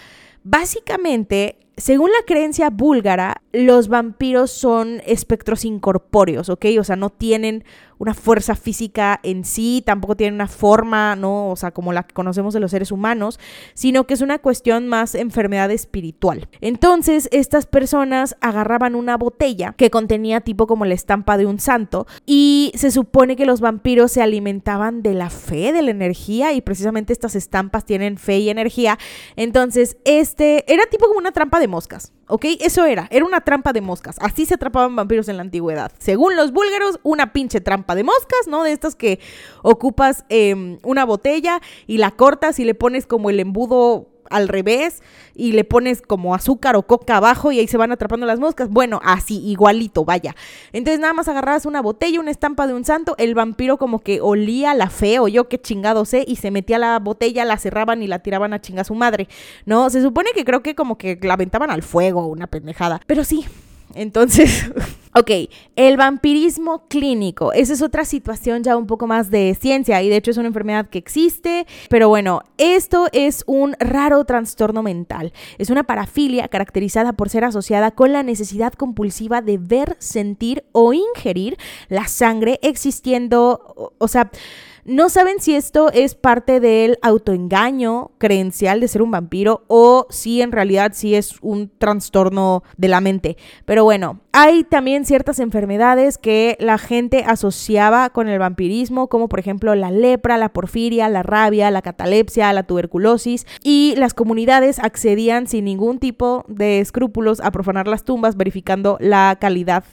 [SPEAKER 1] Básicamente, según la creencia búlgara, los vampiros son espectros incorpóreos, ¿ok? O sea, no tienen una fuerza física en sí, tampoco tiene una forma, ¿no? O sea, como la que conocemos de los seres humanos, sino que es una cuestión más enfermedad espiritual. Entonces, estas personas agarraban una botella que contenía tipo como la estampa de un santo y se supone que los vampiros se alimentaban de la fe, de la energía y precisamente estas estampas tienen fe y energía. Entonces, este era tipo como una trampa de moscas, ¿ok? Eso era, era una trampa de moscas. Así se atrapaban vampiros en la antigüedad. Según los búlgaros, una pinche trampa de moscas, ¿no? De estas que ocupas em, una botella y la cortas y le pones como el embudo al revés y le pones como azúcar o coca abajo y ahí se van atrapando las moscas. Bueno, así, igualito, vaya. Entonces nada más agarrabas una botella, una estampa de un santo, el vampiro como que olía la fe o yo qué chingado sé y se metía la botella, la cerraban y la tiraban a chinga su madre, ¿no? Se supone que creo que como que la aventaban al fuego, una pendejada. Pero sí, entonces, ok, el vampirismo clínico, esa es otra situación ya un poco más de ciencia y de hecho es una enfermedad que existe, pero bueno, esto es un raro trastorno mental. Es una parafilia caracterizada por ser asociada con la necesidad compulsiva de ver, sentir o ingerir la sangre existiendo, o sea, No saben si esto es parte del autoengaño creencial de ser un vampiro o si en realidad sí es un trastorno de la mente. Pero bueno, hay también ciertas enfermedades que la gente asociaba con el vampirismo, como por ejemplo la lepra, la porfiria, la rabia, la catalepsia, la tuberculosis, y las comunidades accedían sin ningún tipo de escrúpulos a profanar las tumbas, verificando la calidad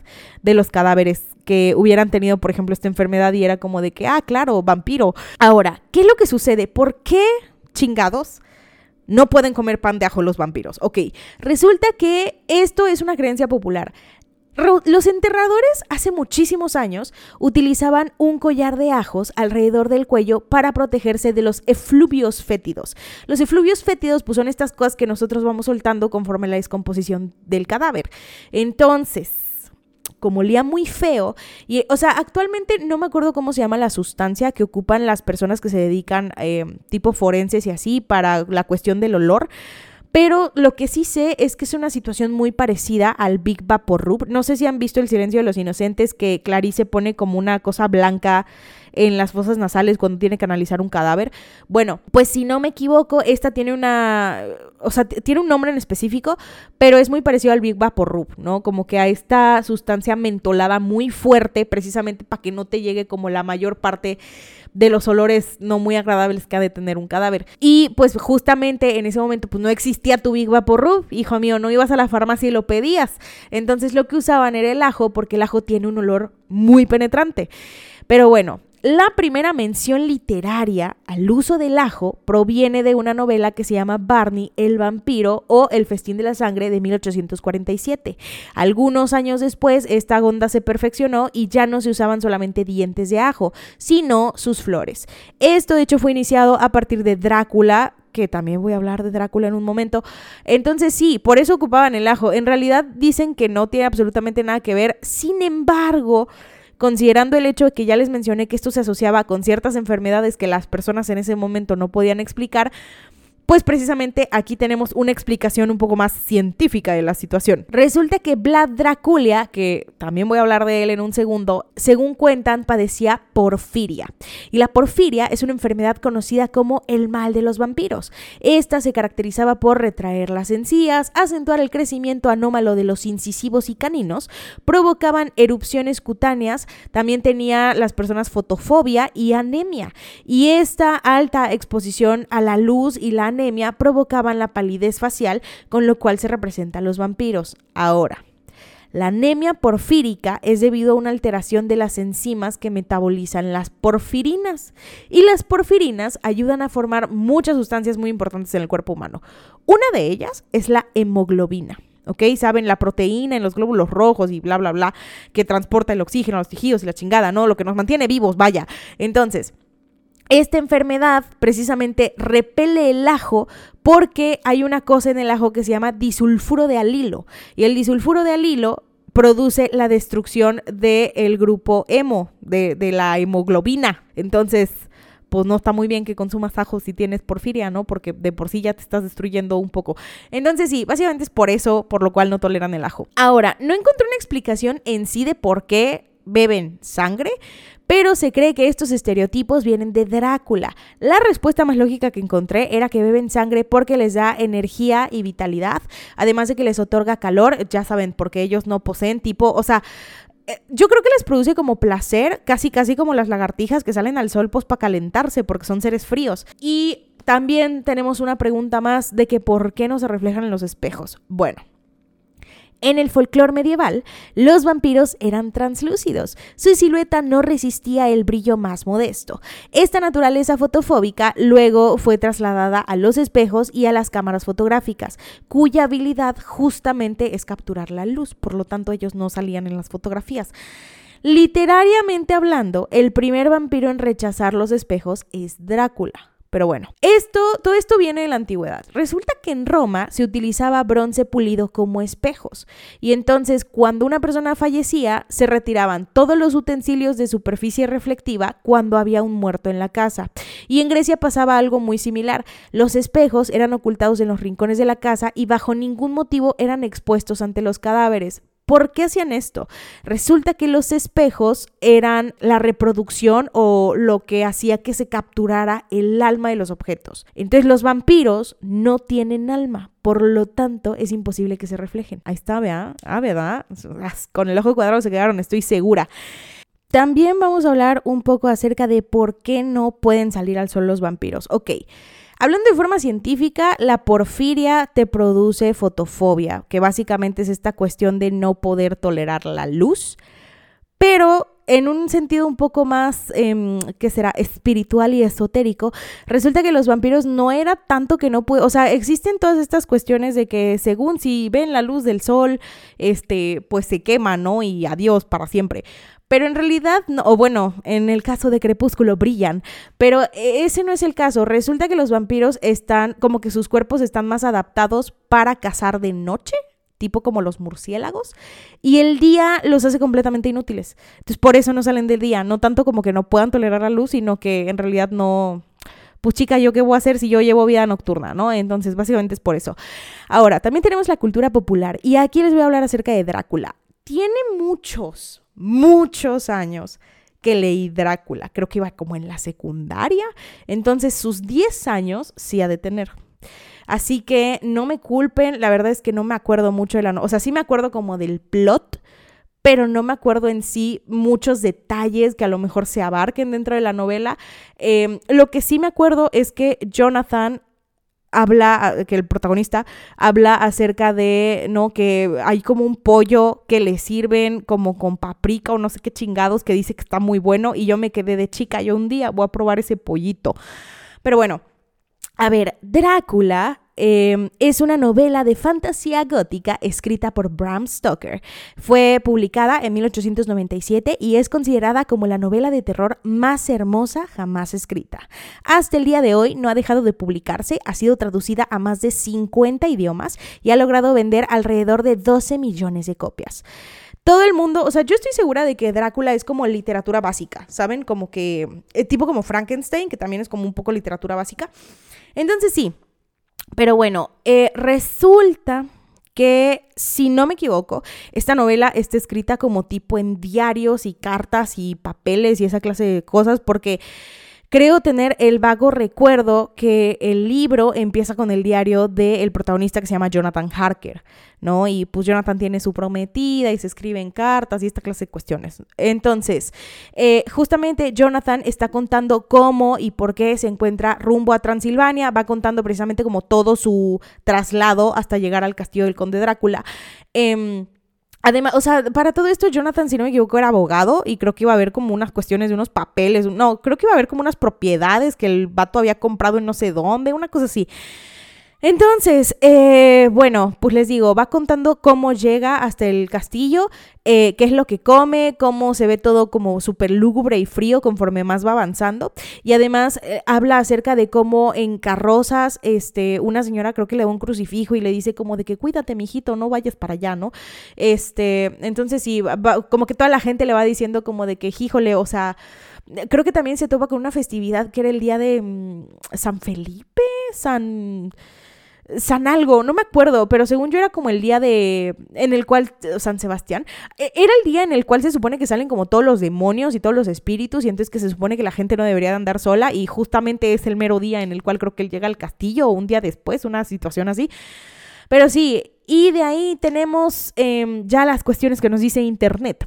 [SPEAKER 1] de los cadáveres que hubieran tenido, por ejemplo, esta enfermedad y era como de que, ah, claro, vampiro. Ahora, ¿qué es lo que sucede? ¿Por qué chingados? No pueden comer pan de ajo los vampiros. Ok, resulta que esto es una creencia popular. Los enterradores hace muchísimos años utilizaban un collar de ajos alrededor del cuello para protegerse de los efluvios fétidos. Los efluvios fétidos pues son estas cosas que nosotros vamos soltando conforme la descomposición del cadáver. Entonces, como olía muy feo. Y, o sea, actualmente no me acuerdo cómo se llama la sustancia que ocupan las personas que se dedican eh, tipo forenses y así para la cuestión del olor. Pero lo que sí sé es que es una situación muy parecida al Big Vapor Rub. No sé si han visto El silencio de los inocentes, que Clarice pone como una cosa blanca en las fosas nasales cuando tiene que analizar un cadáver. Bueno, pues si no me equivoco, esta tiene una, o sea, tiene un nombre en específico, pero es muy parecido al Big Vapor Rub, ¿no? Como que a esta sustancia mentolada muy fuerte, precisamente para que no te llegue como la mayor parte de los olores no muy agradables que ha de tener un cadáver. Y pues justamente en ese momento pues no existía tu Big Vapor Rub, hijo mío, no ibas a la farmacia y lo pedías. Entonces lo que usaban era el ajo porque el ajo tiene un olor muy penetrante. Pero bueno, la primera mención literaria al uso del ajo proviene de una novela que se llama Barney el vampiro o El festín de la sangre de 1847. Algunos años después, esta gonda se perfeccionó y ya no se usaban solamente dientes de ajo, sino sus flores. Esto de hecho fue iniciado a partir de Drácula, que también voy a hablar de Drácula en un momento. Entonces sí, por eso ocupaban el ajo. En realidad dicen que no tiene absolutamente nada que ver. Sin embargo, considerando el hecho de que ya les mencioné que esto se asociaba con ciertas enfermedades que las personas en ese momento no podían explicar, pues precisamente aquí tenemos una explicación un poco más científica de la situación. Resulta que Vlad Draculia, que también voy a hablar de él en un segundo, según cuentan, padecía porfiria. Y la porfiria es una enfermedad conocida como el mal de los vampiros. Esta se caracterizaba por retraer las encías, acentuar el crecimiento anómalo de los incisivos y caninos, provocaban erupciones cutáneas, también tenía las personas fotofobia y anemia. Y esta alta exposición a la luz y la anemia provocaban la palidez facial, con lo cual se representan los vampiros. Ahora, la anemia porfírica es debido a una alteración de las enzimas que metabolizan las porfirinas. Y las porfirinas ayudan a formar muchas sustancias muy importantes en el cuerpo humano. Una de ellas es la hemoglobina. ¿ok? Saben la proteína en los glóbulos rojos y bla, bla, bla, que transporta el oxígeno a los tejidos y la chingada, ¿no? Lo que nos mantiene vivos, vaya. Entonces, esta enfermedad precisamente repele el ajo porque hay una cosa en el ajo que se llama disulfuro de alilo. Y el disulfuro de alilo produce la destrucción del grupo hemo, de, de, la hemoglobina. Entonces, pues no está muy bien que consumas ajo si tienes porfiria, ¿no? Porque de por sí ya te estás destruyendo un poco. Entonces sí, básicamente es por eso por lo cual no toleran el ajo. Ahora, no encontré una explicación en sí de por qué beben sangre, pero se cree que estos estereotipos vienen de Drácula. La respuesta más lógica que encontré era que beben sangre porque les da energía y vitalidad, además de que les otorga calor, ya saben, porque ellos no poseen tipo, o sea, eh, yo creo que les produce como placer, casi casi como las lagartijas que salen al sol pues para calentarse porque son seres fríos. Y también tenemos una pregunta más de que por qué no se reflejan en los espejos. Bueno, en el folclore medieval, los vampiros eran translúcidos. Su silueta no resistía el brillo más modesto. Esta naturaleza fotofóbica luego fue trasladada a los espejos y a las cámaras fotográficas, cuya habilidad justamente es capturar la luz, por lo tanto ellos no salían en las fotografías. Literariamente hablando, el primer vampiro en rechazar los espejos es Drácula. Pero bueno, esto, todo esto viene de la antigüedad. Resulta que en Roma se utilizaba bronce pulido como espejos. Y entonces, cuando una persona fallecía, se retiraban todos los utensilios de superficie reflectiva cuando había un muerto en la casa. Y en Grecia pasaba algo muy similar. Los espejos eran ocultados en los rincones de la casa y bajo ningún motivo eran expuestos ante los cadáveres ¿Por qué hacían esto? Resulta que los espejos eran la reproducción o lo que hacía que se capturara el alma de los objetos. Entonces los vampiros no tienen alma, por lo tanto es imposible que se reflejen. Ahí está, vea, ah, ¿verdad? Con el ojo cuadrado se quedaron, estoy segura. También vamos a hablar un poco acerca de por qué no pueden salir al sol los vampiros. Ok. Hablando de forma científica, la porfiria te produce fotofobia, que básicamente es esta cuestión de no poder tolerar la luz, pero en un sentido un poco más, eh, que será espiritual y esotérico, resulta que los vampiros no era tanto que no pueden, o sea, existen todas estas cuestiones de que según si ven la luz del sol, este, pues se quema, ¿no? Y adiós para siempre. Pero en realidad, no, o bueno, en el caso de Crepúsculo brillan, pero e, ese no es el caso. Resulta que los vampiros están, como que sus cuerpos están más adaptados para cazar de noche, tipo como los murciélagos, y el día los hace completamente inútiles. Entonces por eso no salen del día, no tanto como que no puedan tolerar la luz, sino que en realidad no, pues chica, ¿yo qué voy a hacer si yo llevo vida nocturna, no? Entonces, básicamente es por eso. Ahora, también tenemos la cultura popular y aquí les voy a hablar acerca de Drácula. Tiene muchos, muchos años que leí Drácula. Creo que iba como en la secundaria. Entonces sus 10 años sí ha de tener. Así que no me culpen, la verdad es que no me acuerdo mucho de la... o sea, sí me acuerdo como del plot, pero no me acuerdo en sí muchos detalles que a lo mejor se abarquen dentro de la novela. Em, lo que sí me acuerdo es que Jonathan habla, que el protagonista habla acerca de, ¿no? Que hay como un pollo que le sirven como con paprika o no sé qué chingados que dice que está muy bueno y yo me quedé de chica, yo un día voy a probar ese pollito. Pero bueno, a ver, Drácula Em, es una novela de fantasía gótica escrita por Bram Stoker. Fue publicada en 1897 y es considerada como la novela de terror más hermosa jamás escrita. Hasta el día de hoy no ha dejado de publicarse, ha sido traducida a más de 50 idiomas y ha logrado vender alrededor de 12 millones de copias todo el mundo, o sea, yo estoy segura de que Drácula es como literatura básica, ¿saben? Como que, eh, tipo como Frankenstein, que también es como un poco literatura básica. Entonces sí, pero bueno, eh, resulta que, si no me equivoco, esta novela está escrita como tipo en diarios y cartas y papeles y esa clase de cosas, porque Creo tener el vago recuerdo que el libro empieza con el diario del protagonista que se llama Jonathan Harker, ¿no? Y pues Jonathan tiene su prometida y se escriben cartas y esta clase de cuestiones. Entonces, eh, justamente Jonathan está contando cómo y por qué se encuentra rumbo a Transilvania, va contando precisamente como todo su traslado hasta llegar al castillo del conde Drácula. Eh, Además, o sea, para todo esto, Jonathan, si no me equivoco, era abogado y creo que iba a haber como unas cuestiones de unos papeles. No, creo que iba a haber como unas propiedades que el vato había comprado en no sé dónde, una cosa así. Entonces, eh, bueno, pues les digo, va contando cómo llega hasta el castillo, eh, qué es lo que come, cómo se ve todo como súper lúgubre y frío conforme más va avanzando. Y además eh, habla acerca de cómo en carrozas, este, una señora creo que le da un crucifijo y le dice como de que cuídate, mijito, no vayas para allá, ¿no? Este, entonces sí, como que toda la gente le va diciendo como de que, híjole, o sea, creo que también se topa con una festividad que era el día de mm, San Felipe, San... San algo, no me acuerdo, pero según yo era como el día de. en el cual. San Sebastián. E, era el día en el cual se supone que salen como todos los demonios y todos los espíritus, y entonces que se supone que la gente no debería de andar sola, y justamente es el mero día en el cual creo que él llega al castillo, o un día después, una situación así. Pero sí, y de ahí tenemos em, ya las cuestiones que nos dice Internet.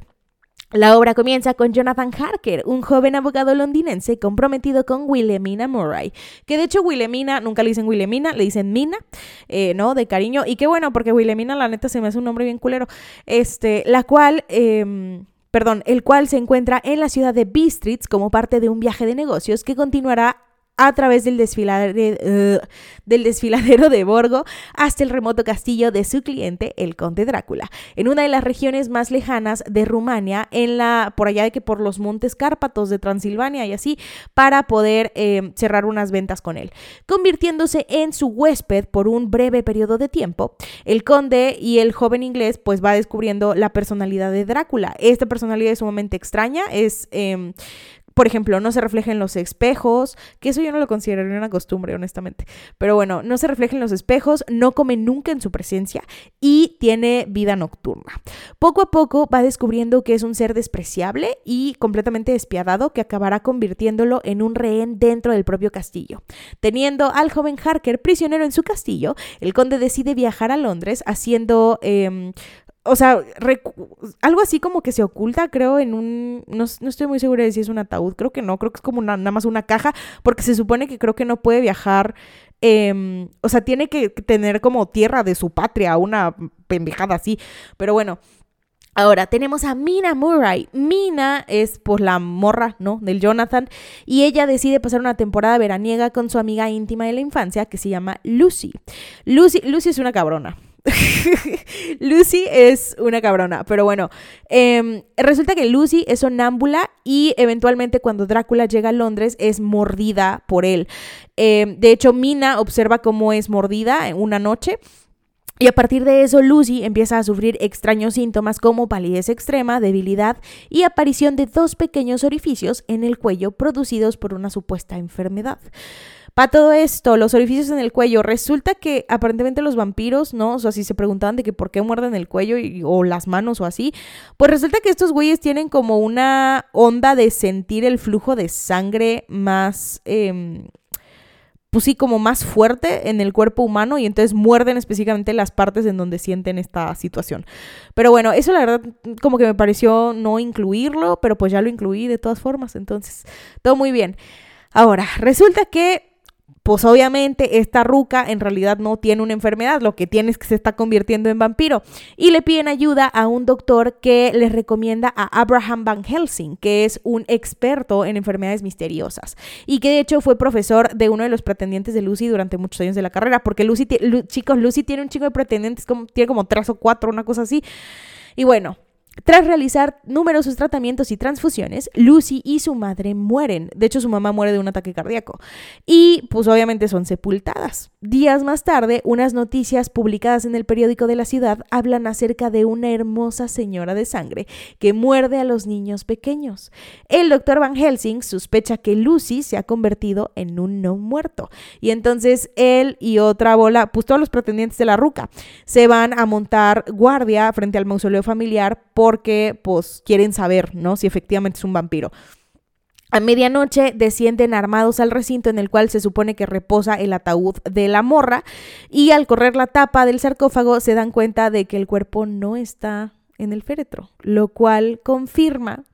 [SPEAKER 1] La obra comienza con Jonathan Harker, un joven abogado londinense comprometido con Wilhelmina Murray, que de hecho Wilhelmina, nunca le dicen Wilhelmina, le dicen Mina, eh, ¿no? De cariño, y qué bueno, porque Wilhelmina la neta se me hace un nombre bien culero, este, la cual... Eh, perdón, el cual se encuentra en la ciudad de Bistritz como parte de un viaje de negocios que continuará a través del, del desfiladero de Borgo hasta el remoto castillo de su cliente, el conde Drácula, en una de las regiones más lejanas de Rumania, en la, por allá de que por los montes Cárpatos de Transilvania y así, para poder eh, cerrar unas ventas con él. Convirtiéndose en su huésped por un breve periodo de tiempo, el conde y el joven inglés pues va descubriendo la personalidad de Drácula. Esta personalidad es sumamente extraña, es... Em, por ejemplo, no se refleja en los espejos, que eso yo no lo consideraría una costumbre, honestamente. Pero bueno, no se refleja en los espejos, no come nunca en su presencia y tiene vida nocturna. Poco a poco va descubriendo que es un ser despreciable y completamente despiadado que acabará convirtiéndolo en un rehén dentro del propio castillo. Teniendo al joven Harker prisionero en su castillo, el conde decide viajar a Londres haciendo em, o sea, algo así como que se oculta, creo, en un... No, estoy muy segura de si es un ataúd, creo que no, creo que es como nada más una caja, porque se supone que creo que no puede viajar, em, o sea, tiene que tener como tierra de su patria, una pendejada así, pero bueno. Ahora tenemos a Mina Murray. Mina es por la morra, ¿no? Del Jonathan. Y ella decide pasar una temporada veraniega con su amiga íntima de la infancia que se llama Lucy. Lucy, Lucy es una cabrona. Lucy es una cabrona, pero bueno, em, resulta que Lucy es sonámbula y eventualmente cuando Drácula llega a Londres es mordida por él. Em, de hecho, Mina observa cómo es mordida una noche. Y a partir de eso, Lucy empieza a sufrir extraños síntomas como palidez extrema, debilidad y aparición de dos pequeños orificios en el cuello producidos por una supuesta enfermedad. Para todo esto, los orificios en el cuello, resulta que aparentemente los vampiros, ¿no? O sea, si se preguntaban de que por qué muerden el cuello o las manos o así, pues resulta que estos güeyes tienen como una onda de sentir el flujo de sangre más... Em, pues sí, como más fuerte en el cuerpo humano y entonces muerden específicamente las partes en donde sienten esta situación. Pero bueno, eso la verdad como que me pareció no incluirlo, pero pues ya lo incluí de todas formas, entonces todo muy bien. Ahora, resulta que pues obviamente esta ruca en realidad no tiene una enfermedad, lo que tiene es que se está convirtiendo en vampiro. Y le piden ayuda a un doctor que les recomienda a Abraham Van Helsing, que es un experto en enfermedades misteriosas. Y que de hecho fue profesor de uno de los pretendientes de Lucy durante muchos años de la carrera, porque Lucy, chicos, Lucy tiene un chico de pretendientes, como, tiene como tres o cuatro, una cosa así. Y bueno, tras realizar numerosos tratamientos y transfusiones, Lucy y su madre mueren. De hecho, su mamá muere de un ataque cardíaco. Y pues obviamente son sepultadas. Días más tarde, unas noticias publicadas en el periódico de la ciudad hablan acerca de una hermosa señora de sangre que muerde a los niños pequeños. El doctor Van Helsing sospecha que Lucy se ha convertido en un no muerto. Y entonces él y otra bola, pues todos los pretendientes de la ruca, se van a montar guardia frente al mausoleo familiar porque pues quieren saber, ¿no? Si efectivamente es un vampiro. A medianoche descienden armados al recinto en el cual se supone que reposa el ataúd de la morra y al correr la tapa del sarcófago se dan cuenta de que el cuerpo no está en el féretro, lo cual confirma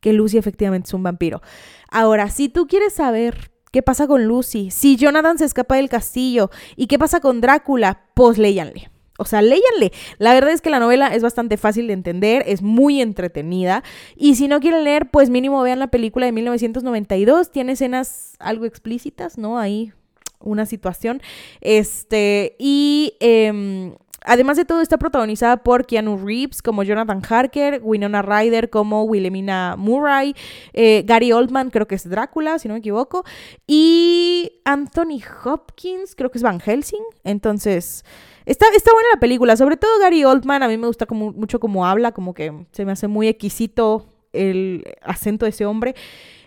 [SPEAKER 1] que Lucy efectivamente es un vampiro. Ahora, si tú quieres saber qué pasa con Lucy, si Jonathan se escapa del castillo y qué pasa con Drácula, pues léyanle. O sea, léyanle. La verdad es que la novela es bastante fácil de entender, es muy entretenida. Y si no quieren leer, pues mínimo vean la película de 1992. Tiene escenas algo explícitas, ¿no? Ahí una situación. Este, y em, además de todo, está protagonizada por Keanu Reeves como Jonathan Harker, Winona Ryder como Wilhelmina Murray, eh, Gary Oldman, creo que es Drácula, si no me equivoco, y Anthony Hopkins, creo que es Van Helsing. Entonces. Está, está buena la película, sobre todo Gary Oldman, a mí me gusta como, mucho cómo habla, como que se me hace muy exquisito el acento de ese hombre.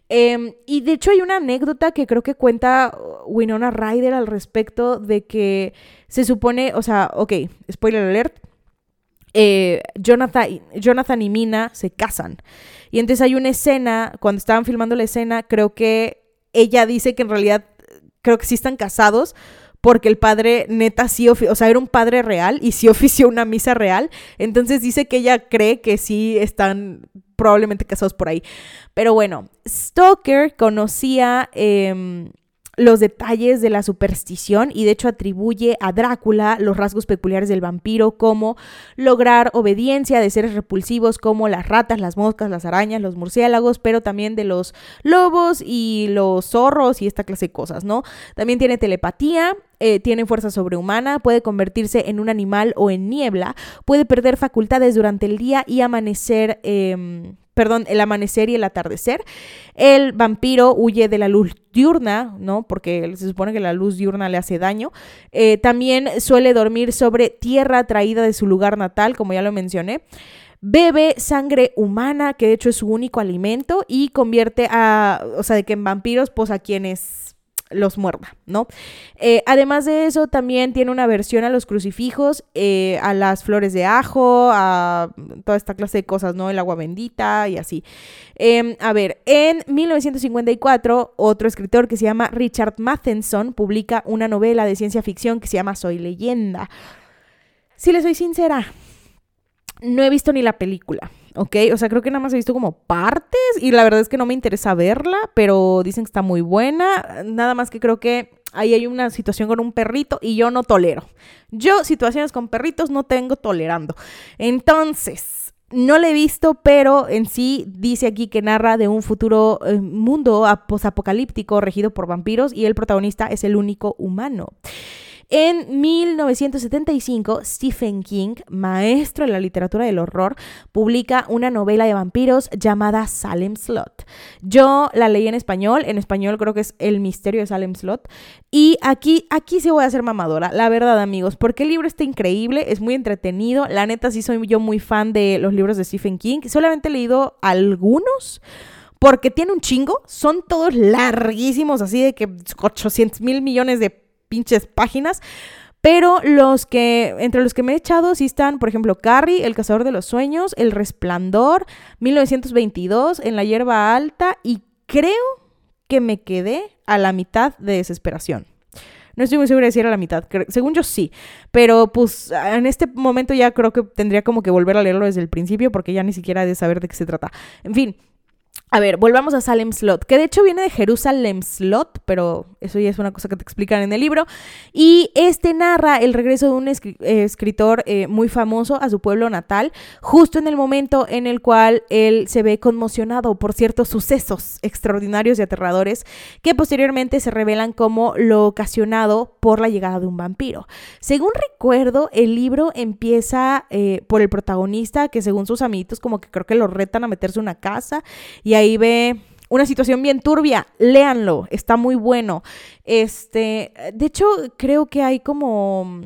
[SPEAKER 1] Em, y de hecho hay una anécdota que creo que cuenta Winona Ryder al respecto de que se supone, o sea, ok, spoiler alert, eh, Jonathan, Jonathan y Mina se casan. Y entonces hay una escena, cuando estaban filmando la escena, creo que ella dice que en realidad, creo que sí están casados, porque el padre neta sí, o sea, era un padre real y sí ofició una misa real. Entonces dice que ella cree que sí están probablemente casados por ahí. Pero bueno, Stoker conocía... Em, los detalles de la superstición y de hecho atribuye a Drácula los rasgos peculiares del vampiro como lograr obediencia de seres repulsivos como las ratas, las moscas, las arañas, los murciélagos, pero también de los lobos y los zorros y esta clase de cosas, ¿no? También tiene telepatía, eh, tiene fuerza sobrehumana, puede convertirse en un animal o en niebla, puede perder facultades durante el día y amanecer... Em, perdón, el amanecer y el atardecer. El vampiro huye de la luz diurna, ¿no? Porque se supone que la luz diurna le hace daño. Eh, también suele dormir sobre tierra traída de su lugar natal, como ya lo mencioné. bebe sangre humana, que de hecho es su único alimento, y convierte a, o sea, de que en vampiros, pues a quienes los muerda, ¿no? Eh, además de eso, también tiene una versión a los crucifijos, eh, a las flores de ajo, a toda esta clase de cosas, ¿no? El agua bendita y así. Em, a ver, en 1954, otro escritor que se llama Richard Matheson publica una novela de ciencia ficción que se llama Soy leyenda. Si le soy sincera, no he visto ni la película. ¿Ok? O sea, creo que nada más he visto como partes y la verdad es que no me interesa verla, pero dicen que está muy buena. Nada más que creo que ahí hay una situación con un perrito y yo no tolero. Yo situaciones con perritos no tengo tolerando. Entonces, no la he visto, pero en sí dice aquí que narra de un futuro eh, mundo posapocalíptico regido por vampiros y el protagonista es el único humano. En 1975, Stephen King, maestro de la literatura del horror, publica una novela de vampiros llamada Salem Slot. Yo la leí en español, en español creo que es El misterio de Salem Slot. Y aquí, aquí sí voy a ser mamadora, la verdad amigos, porque el libro está increíble, es muy entretenido. La neta sí soy yo muy fan de los libros de Stephen King. Solamente he leído algunos porque tiene un chingo, son todos larguísimos, así de que 800 mil millones de pinches páginas. Pero los que, entre los que me he echado, sí están, por ejemplo, Carrie, El Cazador de los Sueños, El Resplandor, 1922, En la Hierba Alta, y creo que me quedé a la mitad de Desesperación. No estoy muy segura de si era la mitad. Según yo sí. Pero pues en este momento ya creo que tendría como que volver a leerlo desde el principio porque ya ni siquiera de saber de qué se trata. En fin, a ver, volvamos a Salem Slot, que de hecho viene de Jerusalem Slot, pero eso ya es una cosa que te explican en el libro. Y este narra el regreso de un escritor eh, muy famoso a su pueblo natal, justo en el momento en el cual él se ve conmocionado por ciertos sucesos extraordinarios y aterradores que posteriormente se revelan como lo ocasionado por la llegada de un vampiro. Según recuerdo, el libro empieza eh, por el protagonista, que según sus amiguitos como que creo que lo retan a meterse en una casa y ahí ve una situación bien turbia, léanlo, está muy bueno. Este, de hecho, creo que hay como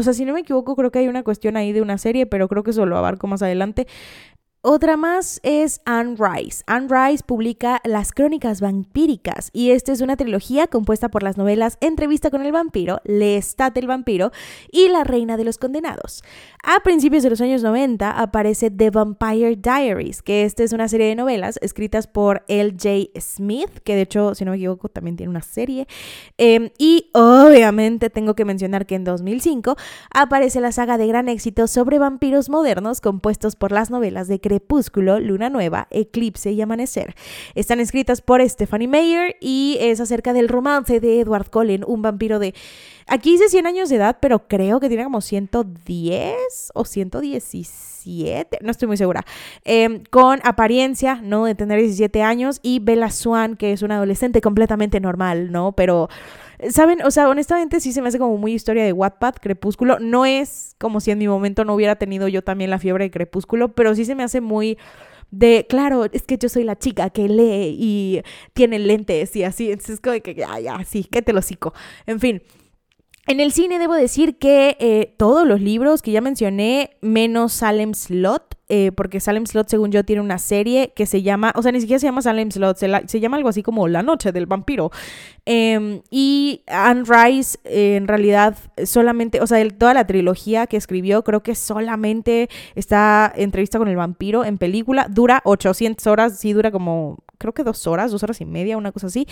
[SPEAKER 1] o sea, si no me equivoco, creo que hay una cuestión ahí de una serie, pero creo que eso lo abarco más adelante. Otra más es Anne Rice. Anne Rice publica Las Crónicas Vampíricas y esta es una trilogía compuesta por las novelas Entrevista con el vampiro, Lestat el vampiro y La Reina de los Condenados. A principios de los años 90 aparece The Vampire Diaries, que esta es una serie de novelas escritas por L.J. Smith, que de hecho, si no me equivoco, también tiene una serie. Em, y obviamente tengo que mencionar que en 2005 aparece la saga de gran éxito sobre vampiros modernos compuestos por las novelas de Crepúsculo, Luna Nueva, Eclipse y Amanecer. Están escritas por Stephanie Meyer y es acerca del romance de Edward Cullen, un vampiro de... Aquí dice 100 años de edad, pero creo que tiene como 110 o 117, no estoy muy segura, em, con apariencia, ¿no? De tener 17 años y Bella Swan, que es una adolescente completamente normal, ¿no? Pero ¿Saben? O sea, honestamente sí se me hace como muy historia de Wattpad, Crepúsculo. No es como si en mi momento no hubiera tenido yo también la fiebre de Crepúsculo, pero sí se me hace muy de, claro, es que yo soy la chica que lee y tiene lentes y así. Entonces es como que, ya, ya, sí, que te lo cico. En fin. En el cine debo decir que eh, todos los libros que ya mencioné, menos Salem Slot, eh, porque Salem Slot, según yo, tiene una serie que se llama, o sea, ni siquiera se llama Salem Slot, se, llama algo así como La Noche del Vampiro. Em, y Anne Rice, eh, en realidad, solamente, o sea, toda la trilogía que escribió, creo que solamente está entrevista con el vampiro en película, dura 800 horas, sí, dura como creo que dos horas, dos horas y media, una cosa así.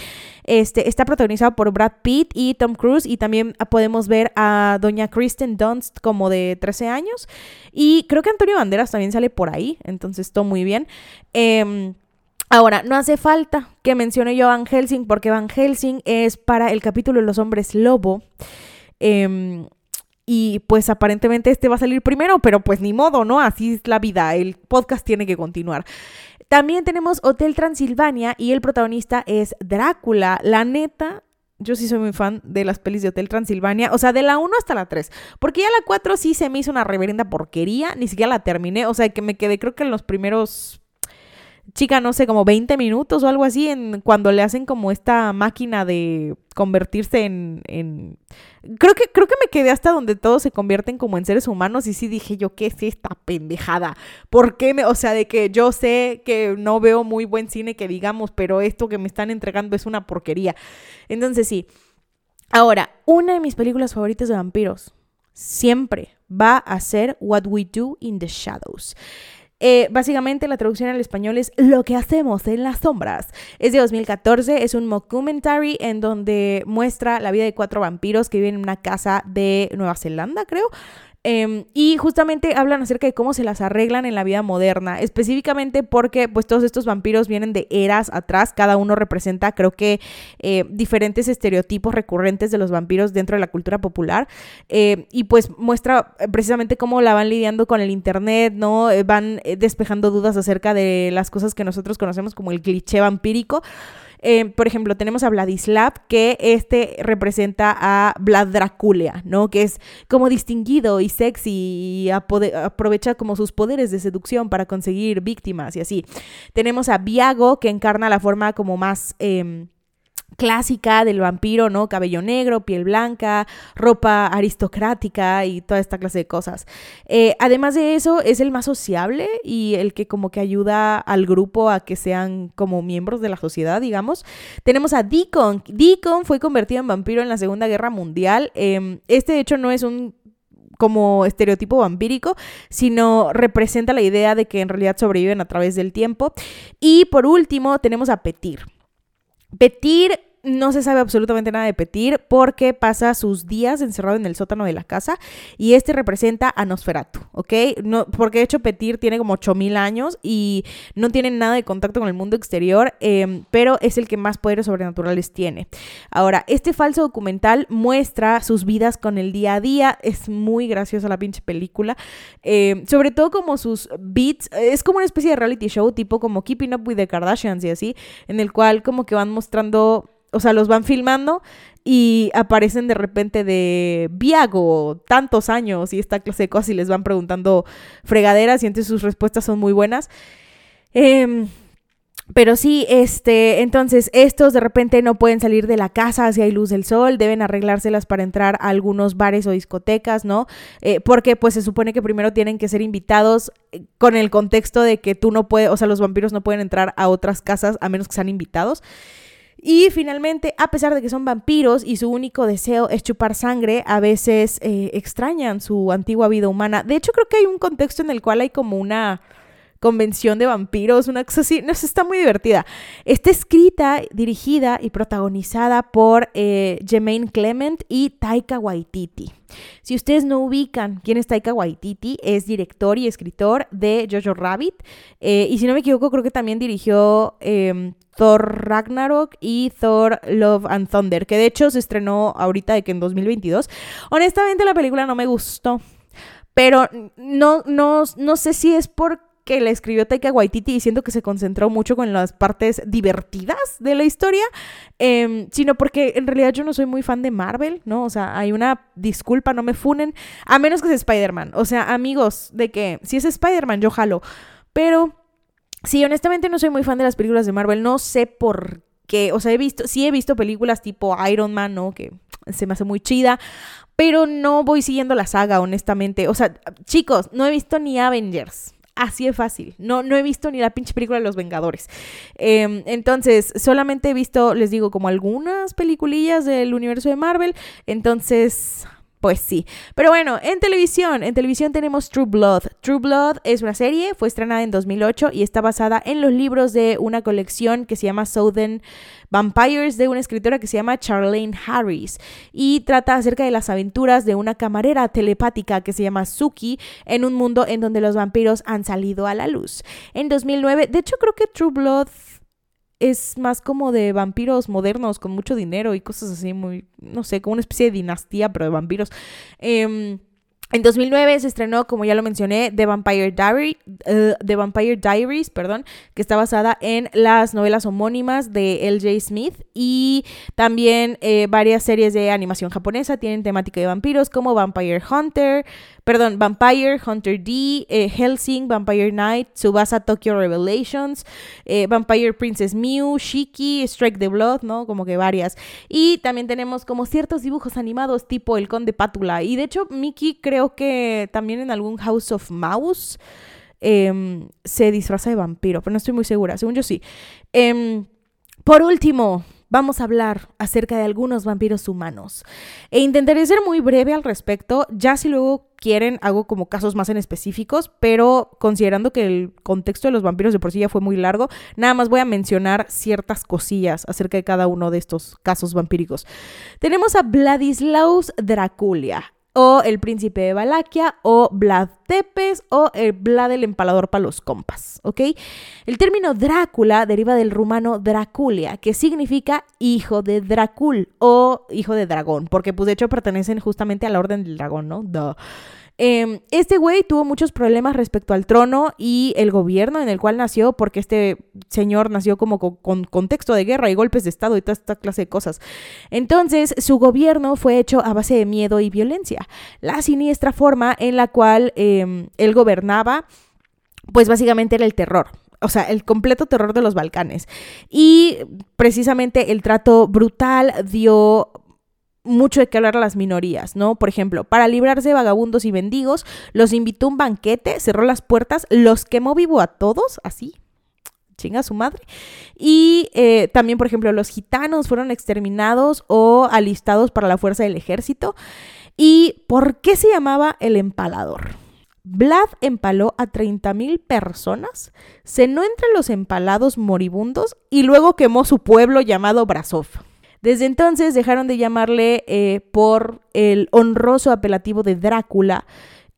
[SPEAKER 1] Este, está protagonizado por Brad Pitt y Tom Cruise y también podemos ver a doña Kristen Dunst como de 13 años y creo que Antonio Banderas también sale por ahí, entonces todo muy bien. Em, ahora, no hace falta que mencione yo a Van Helsing porque Van Helsing es para el capítulo de los hombres lobo. Em, y pues aparentemente este va a salir primero, pero pues ni modo, ¿no? Así es la vida, el podcast tiene que continuar. También tenemos Hotel Transilvania y el protagonista es Drácula. La neta, yo sí soy muy fan de las pelis de Hotel Transilvania, o sea, de la 1 hasta la 3, porque ya la 4 sí se me hizo una reverenda porquería, ni siquiera la terminé, o sea, que me quedé creo que en los primeros chica, no sé, como 20 minutos o algo así, en, cuando le hacen como esta máquina de convertirse en, en... Creo, que, creo que me quedé hasta donde todos se convierten como en seres humanos y sí dije yo, ¿qué es esta pendejada? ¿Por qué me...? O sea, de que yo sé que no veo muy buen cine que digamos, pero esto que me están entregando es una porquería. Entonces sí. Ahora, una de mis películas favoritas de vampiros siempre va a ser What We Do in the Shadows. Eh, básicamente la traducción al español es Lo que hacemos en las sombras. Es de 2014, es un mockumentary en donde muestra la vida de cuatro vampiros que viven en una casa de Nueva Zelanda, creo. Em, y justamente hablan acerca de cómo se las arreglan en la vida moderna, específicamente porque pues todos estos vampiros vienen de eras atrás, cada uno representa creo que eh, diferentes estereotipos recurrentes de los vampiros dentro de la cultura popular eh, y pues muestra eh, precisamente cómo la van lidiando con el internet, ¿no? van despejando dudas acerca de las cosas que nosotros conocemos como el cliché vampírico. Eh, por ejemplo, tenemos a Vladislav, que este representa a Vlad Dracula, ¿no? Que es como distinguido y sexy y aprovecha como sus poderes de seducción para conseguir víctimas y así. Tenemos a Viago, que encarna la forma como más... Em, clásica del vampiro, ¿no? Cabello negro, piel blanca, ropa aristocrática y toda esta clase de cosas. Eh, además de eso, es el más sociable y el que como que ayuda al grupo a que sean como miembros de la sociedad, digamos. Tenemos a Deacon. Deacon fue convertido en vampiro en la Segunda Guerra Mundial. Em, este, de hecho, no es un como estereotipo vampírico, sino representa la idea de que en realidad sobreviven a través del tiempo. Y por último, tenemos a Petir. Petir no se sabe absolutamente nada de Petir porque pasa sus días encerrado en el sótano de la casa y este representa a Nosferatu, ¿ok? No, porque de hecho Petir tiene como 8000 años y no tiene nada de contacto con el mundo exterior, em, pero es el que más poderes sobrenaturales tiene. Ahora, este falso documental muestra sus vidas con el día a día, es muy graciosa la pinche película, em, sobre todo como sus beats, es como una especie de reality show tipo como Keeping Up with the Kardashians y así, en el cual como que van mostrando o sea, los van filmando y aparecen de repente de Viago, tantos años y esta clase de cosas y les van preguntando fregaderas y entonces sus respuestas son muy buenas. Em, pero sí, este, entonces estos de repente no pueden salir de la casa si hay luz del sol, deben arreglárselas para entrar a algunos bares o discotecas, ¿no? Eh, porque pues se supone que primero tienen que ser invitados eh, con el contexto de que tú no puedes, o sea, los vampiros no pueden entrar a otras casas a menos que sean invitados. Y finalmente, a pesar de que son vampiros y su único deseo es chupar sangre, a veces eh, extrañan su antigua vida humana. De hecho, creo que hay un contexto en el cual hay como una convención de vampiros, una cosa así. No sé, está muy divertida. Está escrita, dirigida y protagonizada por eh, Clement y Taika Waititi. Si ustedes no ubican quién es Taika Waititi, es director y escritor de Jojo Rabbit. Eh, y si no me equivoco, creo que también dirigió em, Thor Ragnarok y Thor Love and Thunder, que de hecho se estrenó ahorita de que en 2022. Honestamente la película no me gustó, pero no, no, no sé si es por que la escribió Taika Waititi diciendo que se concentró mucho con las partes divertidas de la historia, em, sino porque en realidad yo no soy muy fan de Marvel, ¿no? O sea, hay una disculpa, no me funen, a menos que sea Spider-Man. O sea, amigos, de que si es Spider-Man, yo jalo. Pero sí, honestamente no soy muy fan de las películas de Marvel, no sé por qué. O sea, he visto, sí he visto películas tipo Iron Man, ¿no? Que se me hace muy chida, pero no voy siguiendo la saga, honestamente. O sea, chicos, no he visto ni Avengers. Así es fácil. No, no he visto ni la pinche película de los Vengadores. Em, entonces, solamente he visto, les digo, como algunas peliculillas del universo de Marvel. Entonces, pues sí. Pero bueno, en televisión, en televisión tenemos True Blood. True Blood es una serie, fue estrenada en 2008 y está basada en los libros de una colección que se llama Southern Vampires de una escritora que se llama Charlene Harris y trata acerca de las aventuras de una camarera telepática que se llama Suki en un mundo en donde los vampiros han salido a la luz. En 2009, de hecho creo que True Blood es más como de vampiros modernos con mucho dinero y cosas así muy, no sé, como una especie de dinastía, pero de vampiros. Em, en 2009 se estrenó, como ya lo mencioné, The Vampire, Diary, eh, The Vampire Diaries, perdón, que está basada en las novelas homónimas de L.J. Smith y también eh, varias series de animación japonesa tienen temática de vampiros como Vampire Hunter, perdón, Vampire, Hunter D, eh, Helsing, Vampire Knight, Tsubasa Tokyo Revelations, eh, Vampire Princess Mew, Shiki, Strike the Blood, ¿no? Como que varias. Y también tenemos como ciertos dibujos animados tipo El Conde Pátula. Y de hecho, Mickey creo que también en algún House of Mouse em, se disfraza de vampiro, pero no estoy muy segura, según yo sí. Em, por último, vamos a hablar acerca de algunos vampiros humanos. E intentaré ser muy breve al respecto, ya si luego quieren hago como casos más en específicos, pero considerando que el contexto de los vampiros de por sí ya fue muy largo, nada más voy a mencionar ciertas cosillas acerca de cada uno de estos casos vampíricos. Tenemos a Vladislaus Draculia o el príncipe de Valaquia, o Vlad Tepes, o el Vlad el empalador para los compas, ¿ok? El término Drácula deriva del rumano Draculia, que significa hijo de Dracul o hijo de dragón, porque pues de hecho pertenecen justamente a la orden del dragón, ¿no? Em, este güey tuvo muchos problemas respecto al trono y el gobierno en el cual nació, porque este señor nació como con, contexto de guerra y golpes de Estado y toda esta clase de cosas. Entonces, su gobierno fue hecho a base de miedo y violencia. La siniestra forma en la cual em, él gobernaba, pues básicamente era el terror o sea, el completo terror de los Balcanes. Y precisamente el trato brutal dio mucho de qué hablar a las minorías, ¿no? Por ejemplo, para librarse de vagabundos y mendigos, los invitó a un banquete, cerró las puertas, los quemó vivo a todos, así, chinga su madre. Y eh, también, por ejemplo, los gitanos fueron exterminados o alistados para la fuerza del ejército. ¿Y por qué se llamaba el empalador? Vlad empaló a 30.000 personas, cenó entre los empalados moribundos y luego quemó su pueblo llamado Brasov. Desde entonces dejaron de llamarle eh, por el honroso apelativo de Drácula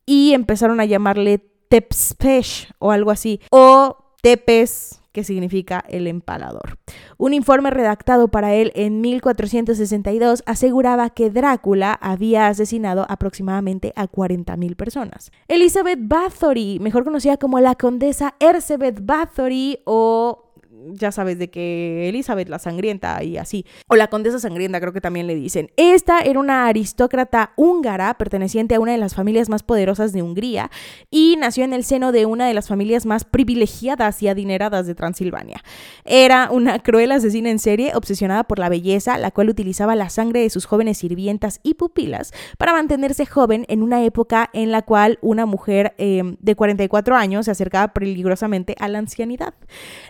[SPEAKER 1] y empezaron a llamarle Tepspesh o algo así, o Tepes, que significa el empalador. Un informe redactado para él en 1462 aseguraba que Drácula había asesinado aproximadamente a 40.000 personas. Elizabeth Bathory, mejor conocida como la condesa Elizabeth Bathory o ya sabes, de que Elizabeth la sangrienta y así, o la condesa sangrienta creo que también le dicen. Esta era una aristócrata húngara perteneciente a una de las familias más poderosas de Hungría y nació en el seno de una de las familias más privilegiadas y adineradas de Transilvania. Era una cruel asesina en serie obsesionada por la belleza, la cual utilizaba la sangre de sus jóvenes sirvientas y pupilas para mantenerse joven en una época en la cual una mujer eh, de 44 años se acercaba peligrosamente a la ancianidad.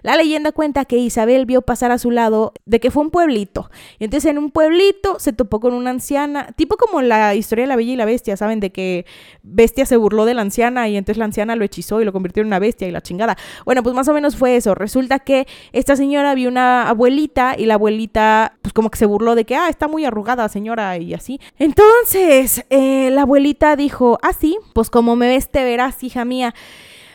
[SPEAKER 1] La leyenda cuenta que Isabel vio pasar a su lado de que fue un pueblito. Y entonces en un pueblito se topó con una anciana, tipo como la historia de la Bella y la Bestia, ¿saben? De que Bestia se burló de la anciana y entonces la anciana lo hechizó y lo convirtió en una bestia y la chingada. Bueno, pues más o menos fue eso. Resulta que esta señora vio una abuelita y la abuelita pues como que se burló de que, ah, está muy arrugada señora y así. Entonces eh, la abuelita dijo, ah, sí, pues como me ves te verás, hija mía.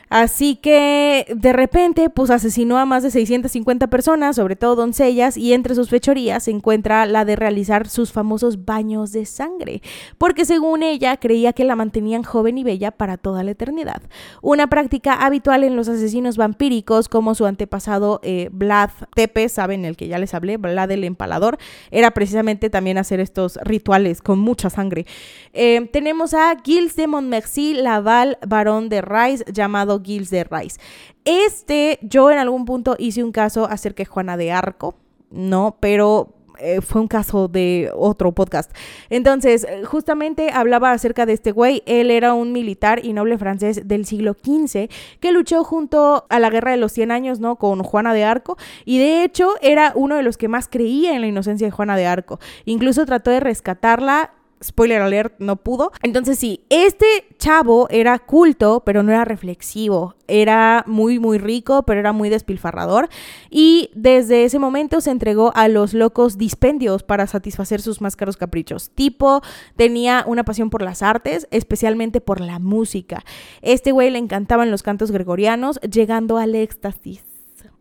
[SPEAKER 1] Así que de repente, pues asesinó a más de 650 personas, sobre todo doncellas, y entre sus fechorías se encuentra la de realizar sus famosos baños de sangre, porque según ella creía que la mantenían joven y bella para toda la eternidad. Una práctica habitual en los asesinos vampíricos, como su antepasado eh, Vlad Tepe, saben el que ya les hablé, Vlad el Empalador, era precisamente también hacer estos rituales con mucha sangre. Eh, tenemos a Gilles de Montmercy, Laval, varón de Rice, llamado Gilles de Rice. Este, yo en algún punto hice un caso acerca de Juana de Arco, ¿no? Pero eh, fue un caso de otro podcast. Entonces, justamente hablaba acerca de este güey. Él era un militar y noble francés del siglo XV que luchó junto a la Guerra de los 100 años, ¿no? Con Juana de Arco. Y de hecho, era uno de los que más creía en la inocencia de Juana de Arco. Incluso trató de rescatarla spoiler alert, no pudo. Entonces sí, este chavo era culto, pero no era reflexivo. Era muy, muy rico, pero era muy despilfarrador. Y desde ese momento se entregó a los locos dispendios para satisfacer sus más caros caprichos. Tipo, tenía una pasión por las artes, especialmente por la música. Este güey le encantaban los cantos gregorianos, llegando al éxtasis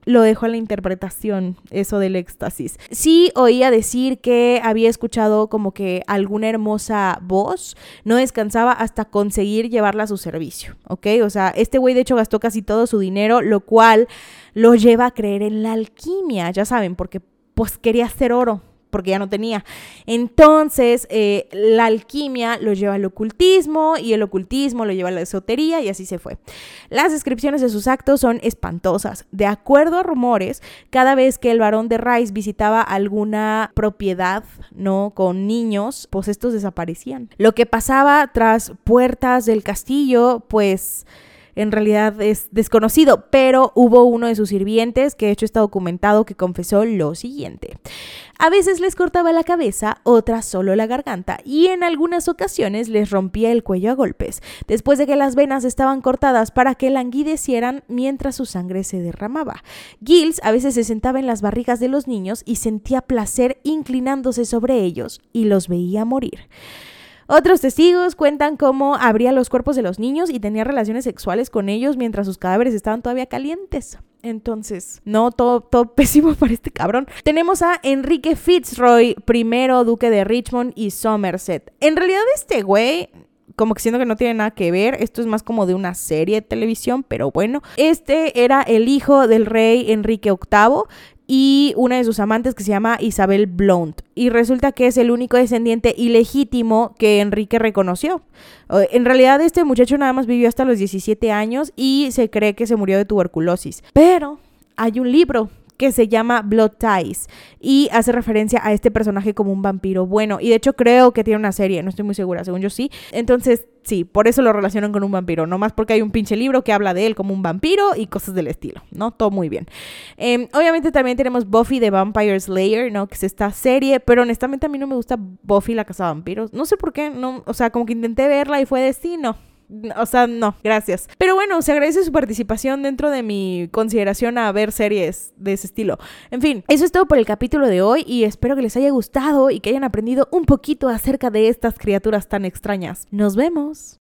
[SPEAKER 1] lo dejo a la interpretación, eso del éxtasis. Sí oía decir que había escuchado como que alguna hermosa voz no descansaba hasta conseguir llevarla a su servicio, ¿ok? O sea, este güey de hecho gastó casi todo su dinero, lo cual lo lleva a creer en la alquimia, ya saben, porque pues quería hacer oro porque ya no tenía. Entonces, eh, la alquimia lo lleva al ocultismo y el ocultismo lo lleva a la esotería y así se fue. Las descripciones de sus actos son espantosas. De acuerdo a rumores, cada vez que el varón de Rice visitaba alguna propiedad, ¿no? Con niños, pues estos desaparecían. Lo que pasaba tras puertas del castillo, pues en realidad es desconocido, pero hubo uno de sus sirvientes, que de hecho está documentado, que confesó lo siguiente. A veces les cortaba la cabeza, otras solo la garganta, y en algunas ocasiones les rompía el cuello a golpes, después de que las venas estaban cortadas para que languidecieran mientras su sangre se derramaba. Gills a veces se sentaba en las barrigas de los niños y sentía placer inclinándose sobre ellos, y los veía morir. Otros testigos cuentan cómo abría los cuerpos de los niños y tenía relaciones sexuales con ellos mientras sus cadáveres estaban todavía calientes. Entonces, no, todo, todo pésimo para este cabrón. Tenemos a Enrique Fitzroy, primero duque de Richmond y Somerset. En realidad este güey como que siento que no tiene nada que ver. Esto es más como de una serie de televisión, pero bueno. Este era el hijo del rey Enrique VIII y una de sus amantes que se llama Isabel Blount. Y resulta que es el único descendiente ilegítimo que Enrique reconoció. En realidad este muchacho nada más vivió hasta los 17 años y se cree que se murió de tuberculosis. Pero hay un libro que se llama Blood Ties y hace referencia a este personaje como un vampiro bueno. Y de hecho creo que tiene una serie, no estoy muy segura, según yo sí. Entonces, sí, por eso lo relacionan con un vampiro, no más porque hay un pinche libro que habla de él como un vampiro y cosas del estilo, ¿no? Todo muy bien. Em, obviamente también tenemos Buffy the Vampire Slayer, ¿no? Que es esta serie, pero honestamente a mí no me gusta Buffy la Casa de Vampiros. No sé por qué, no, o sea, como que intenté verla y fue de sí, o sea, no, gracias. Pero bueno, se agradece su participación dentro de mi consideración a ver series de ese estilo. En fin, eso es todo por el capítulo de hoy y espero que les haya gustado y que hayan aprendido un poquito acerca de estas criaturas tan extrañas. Nos vemos.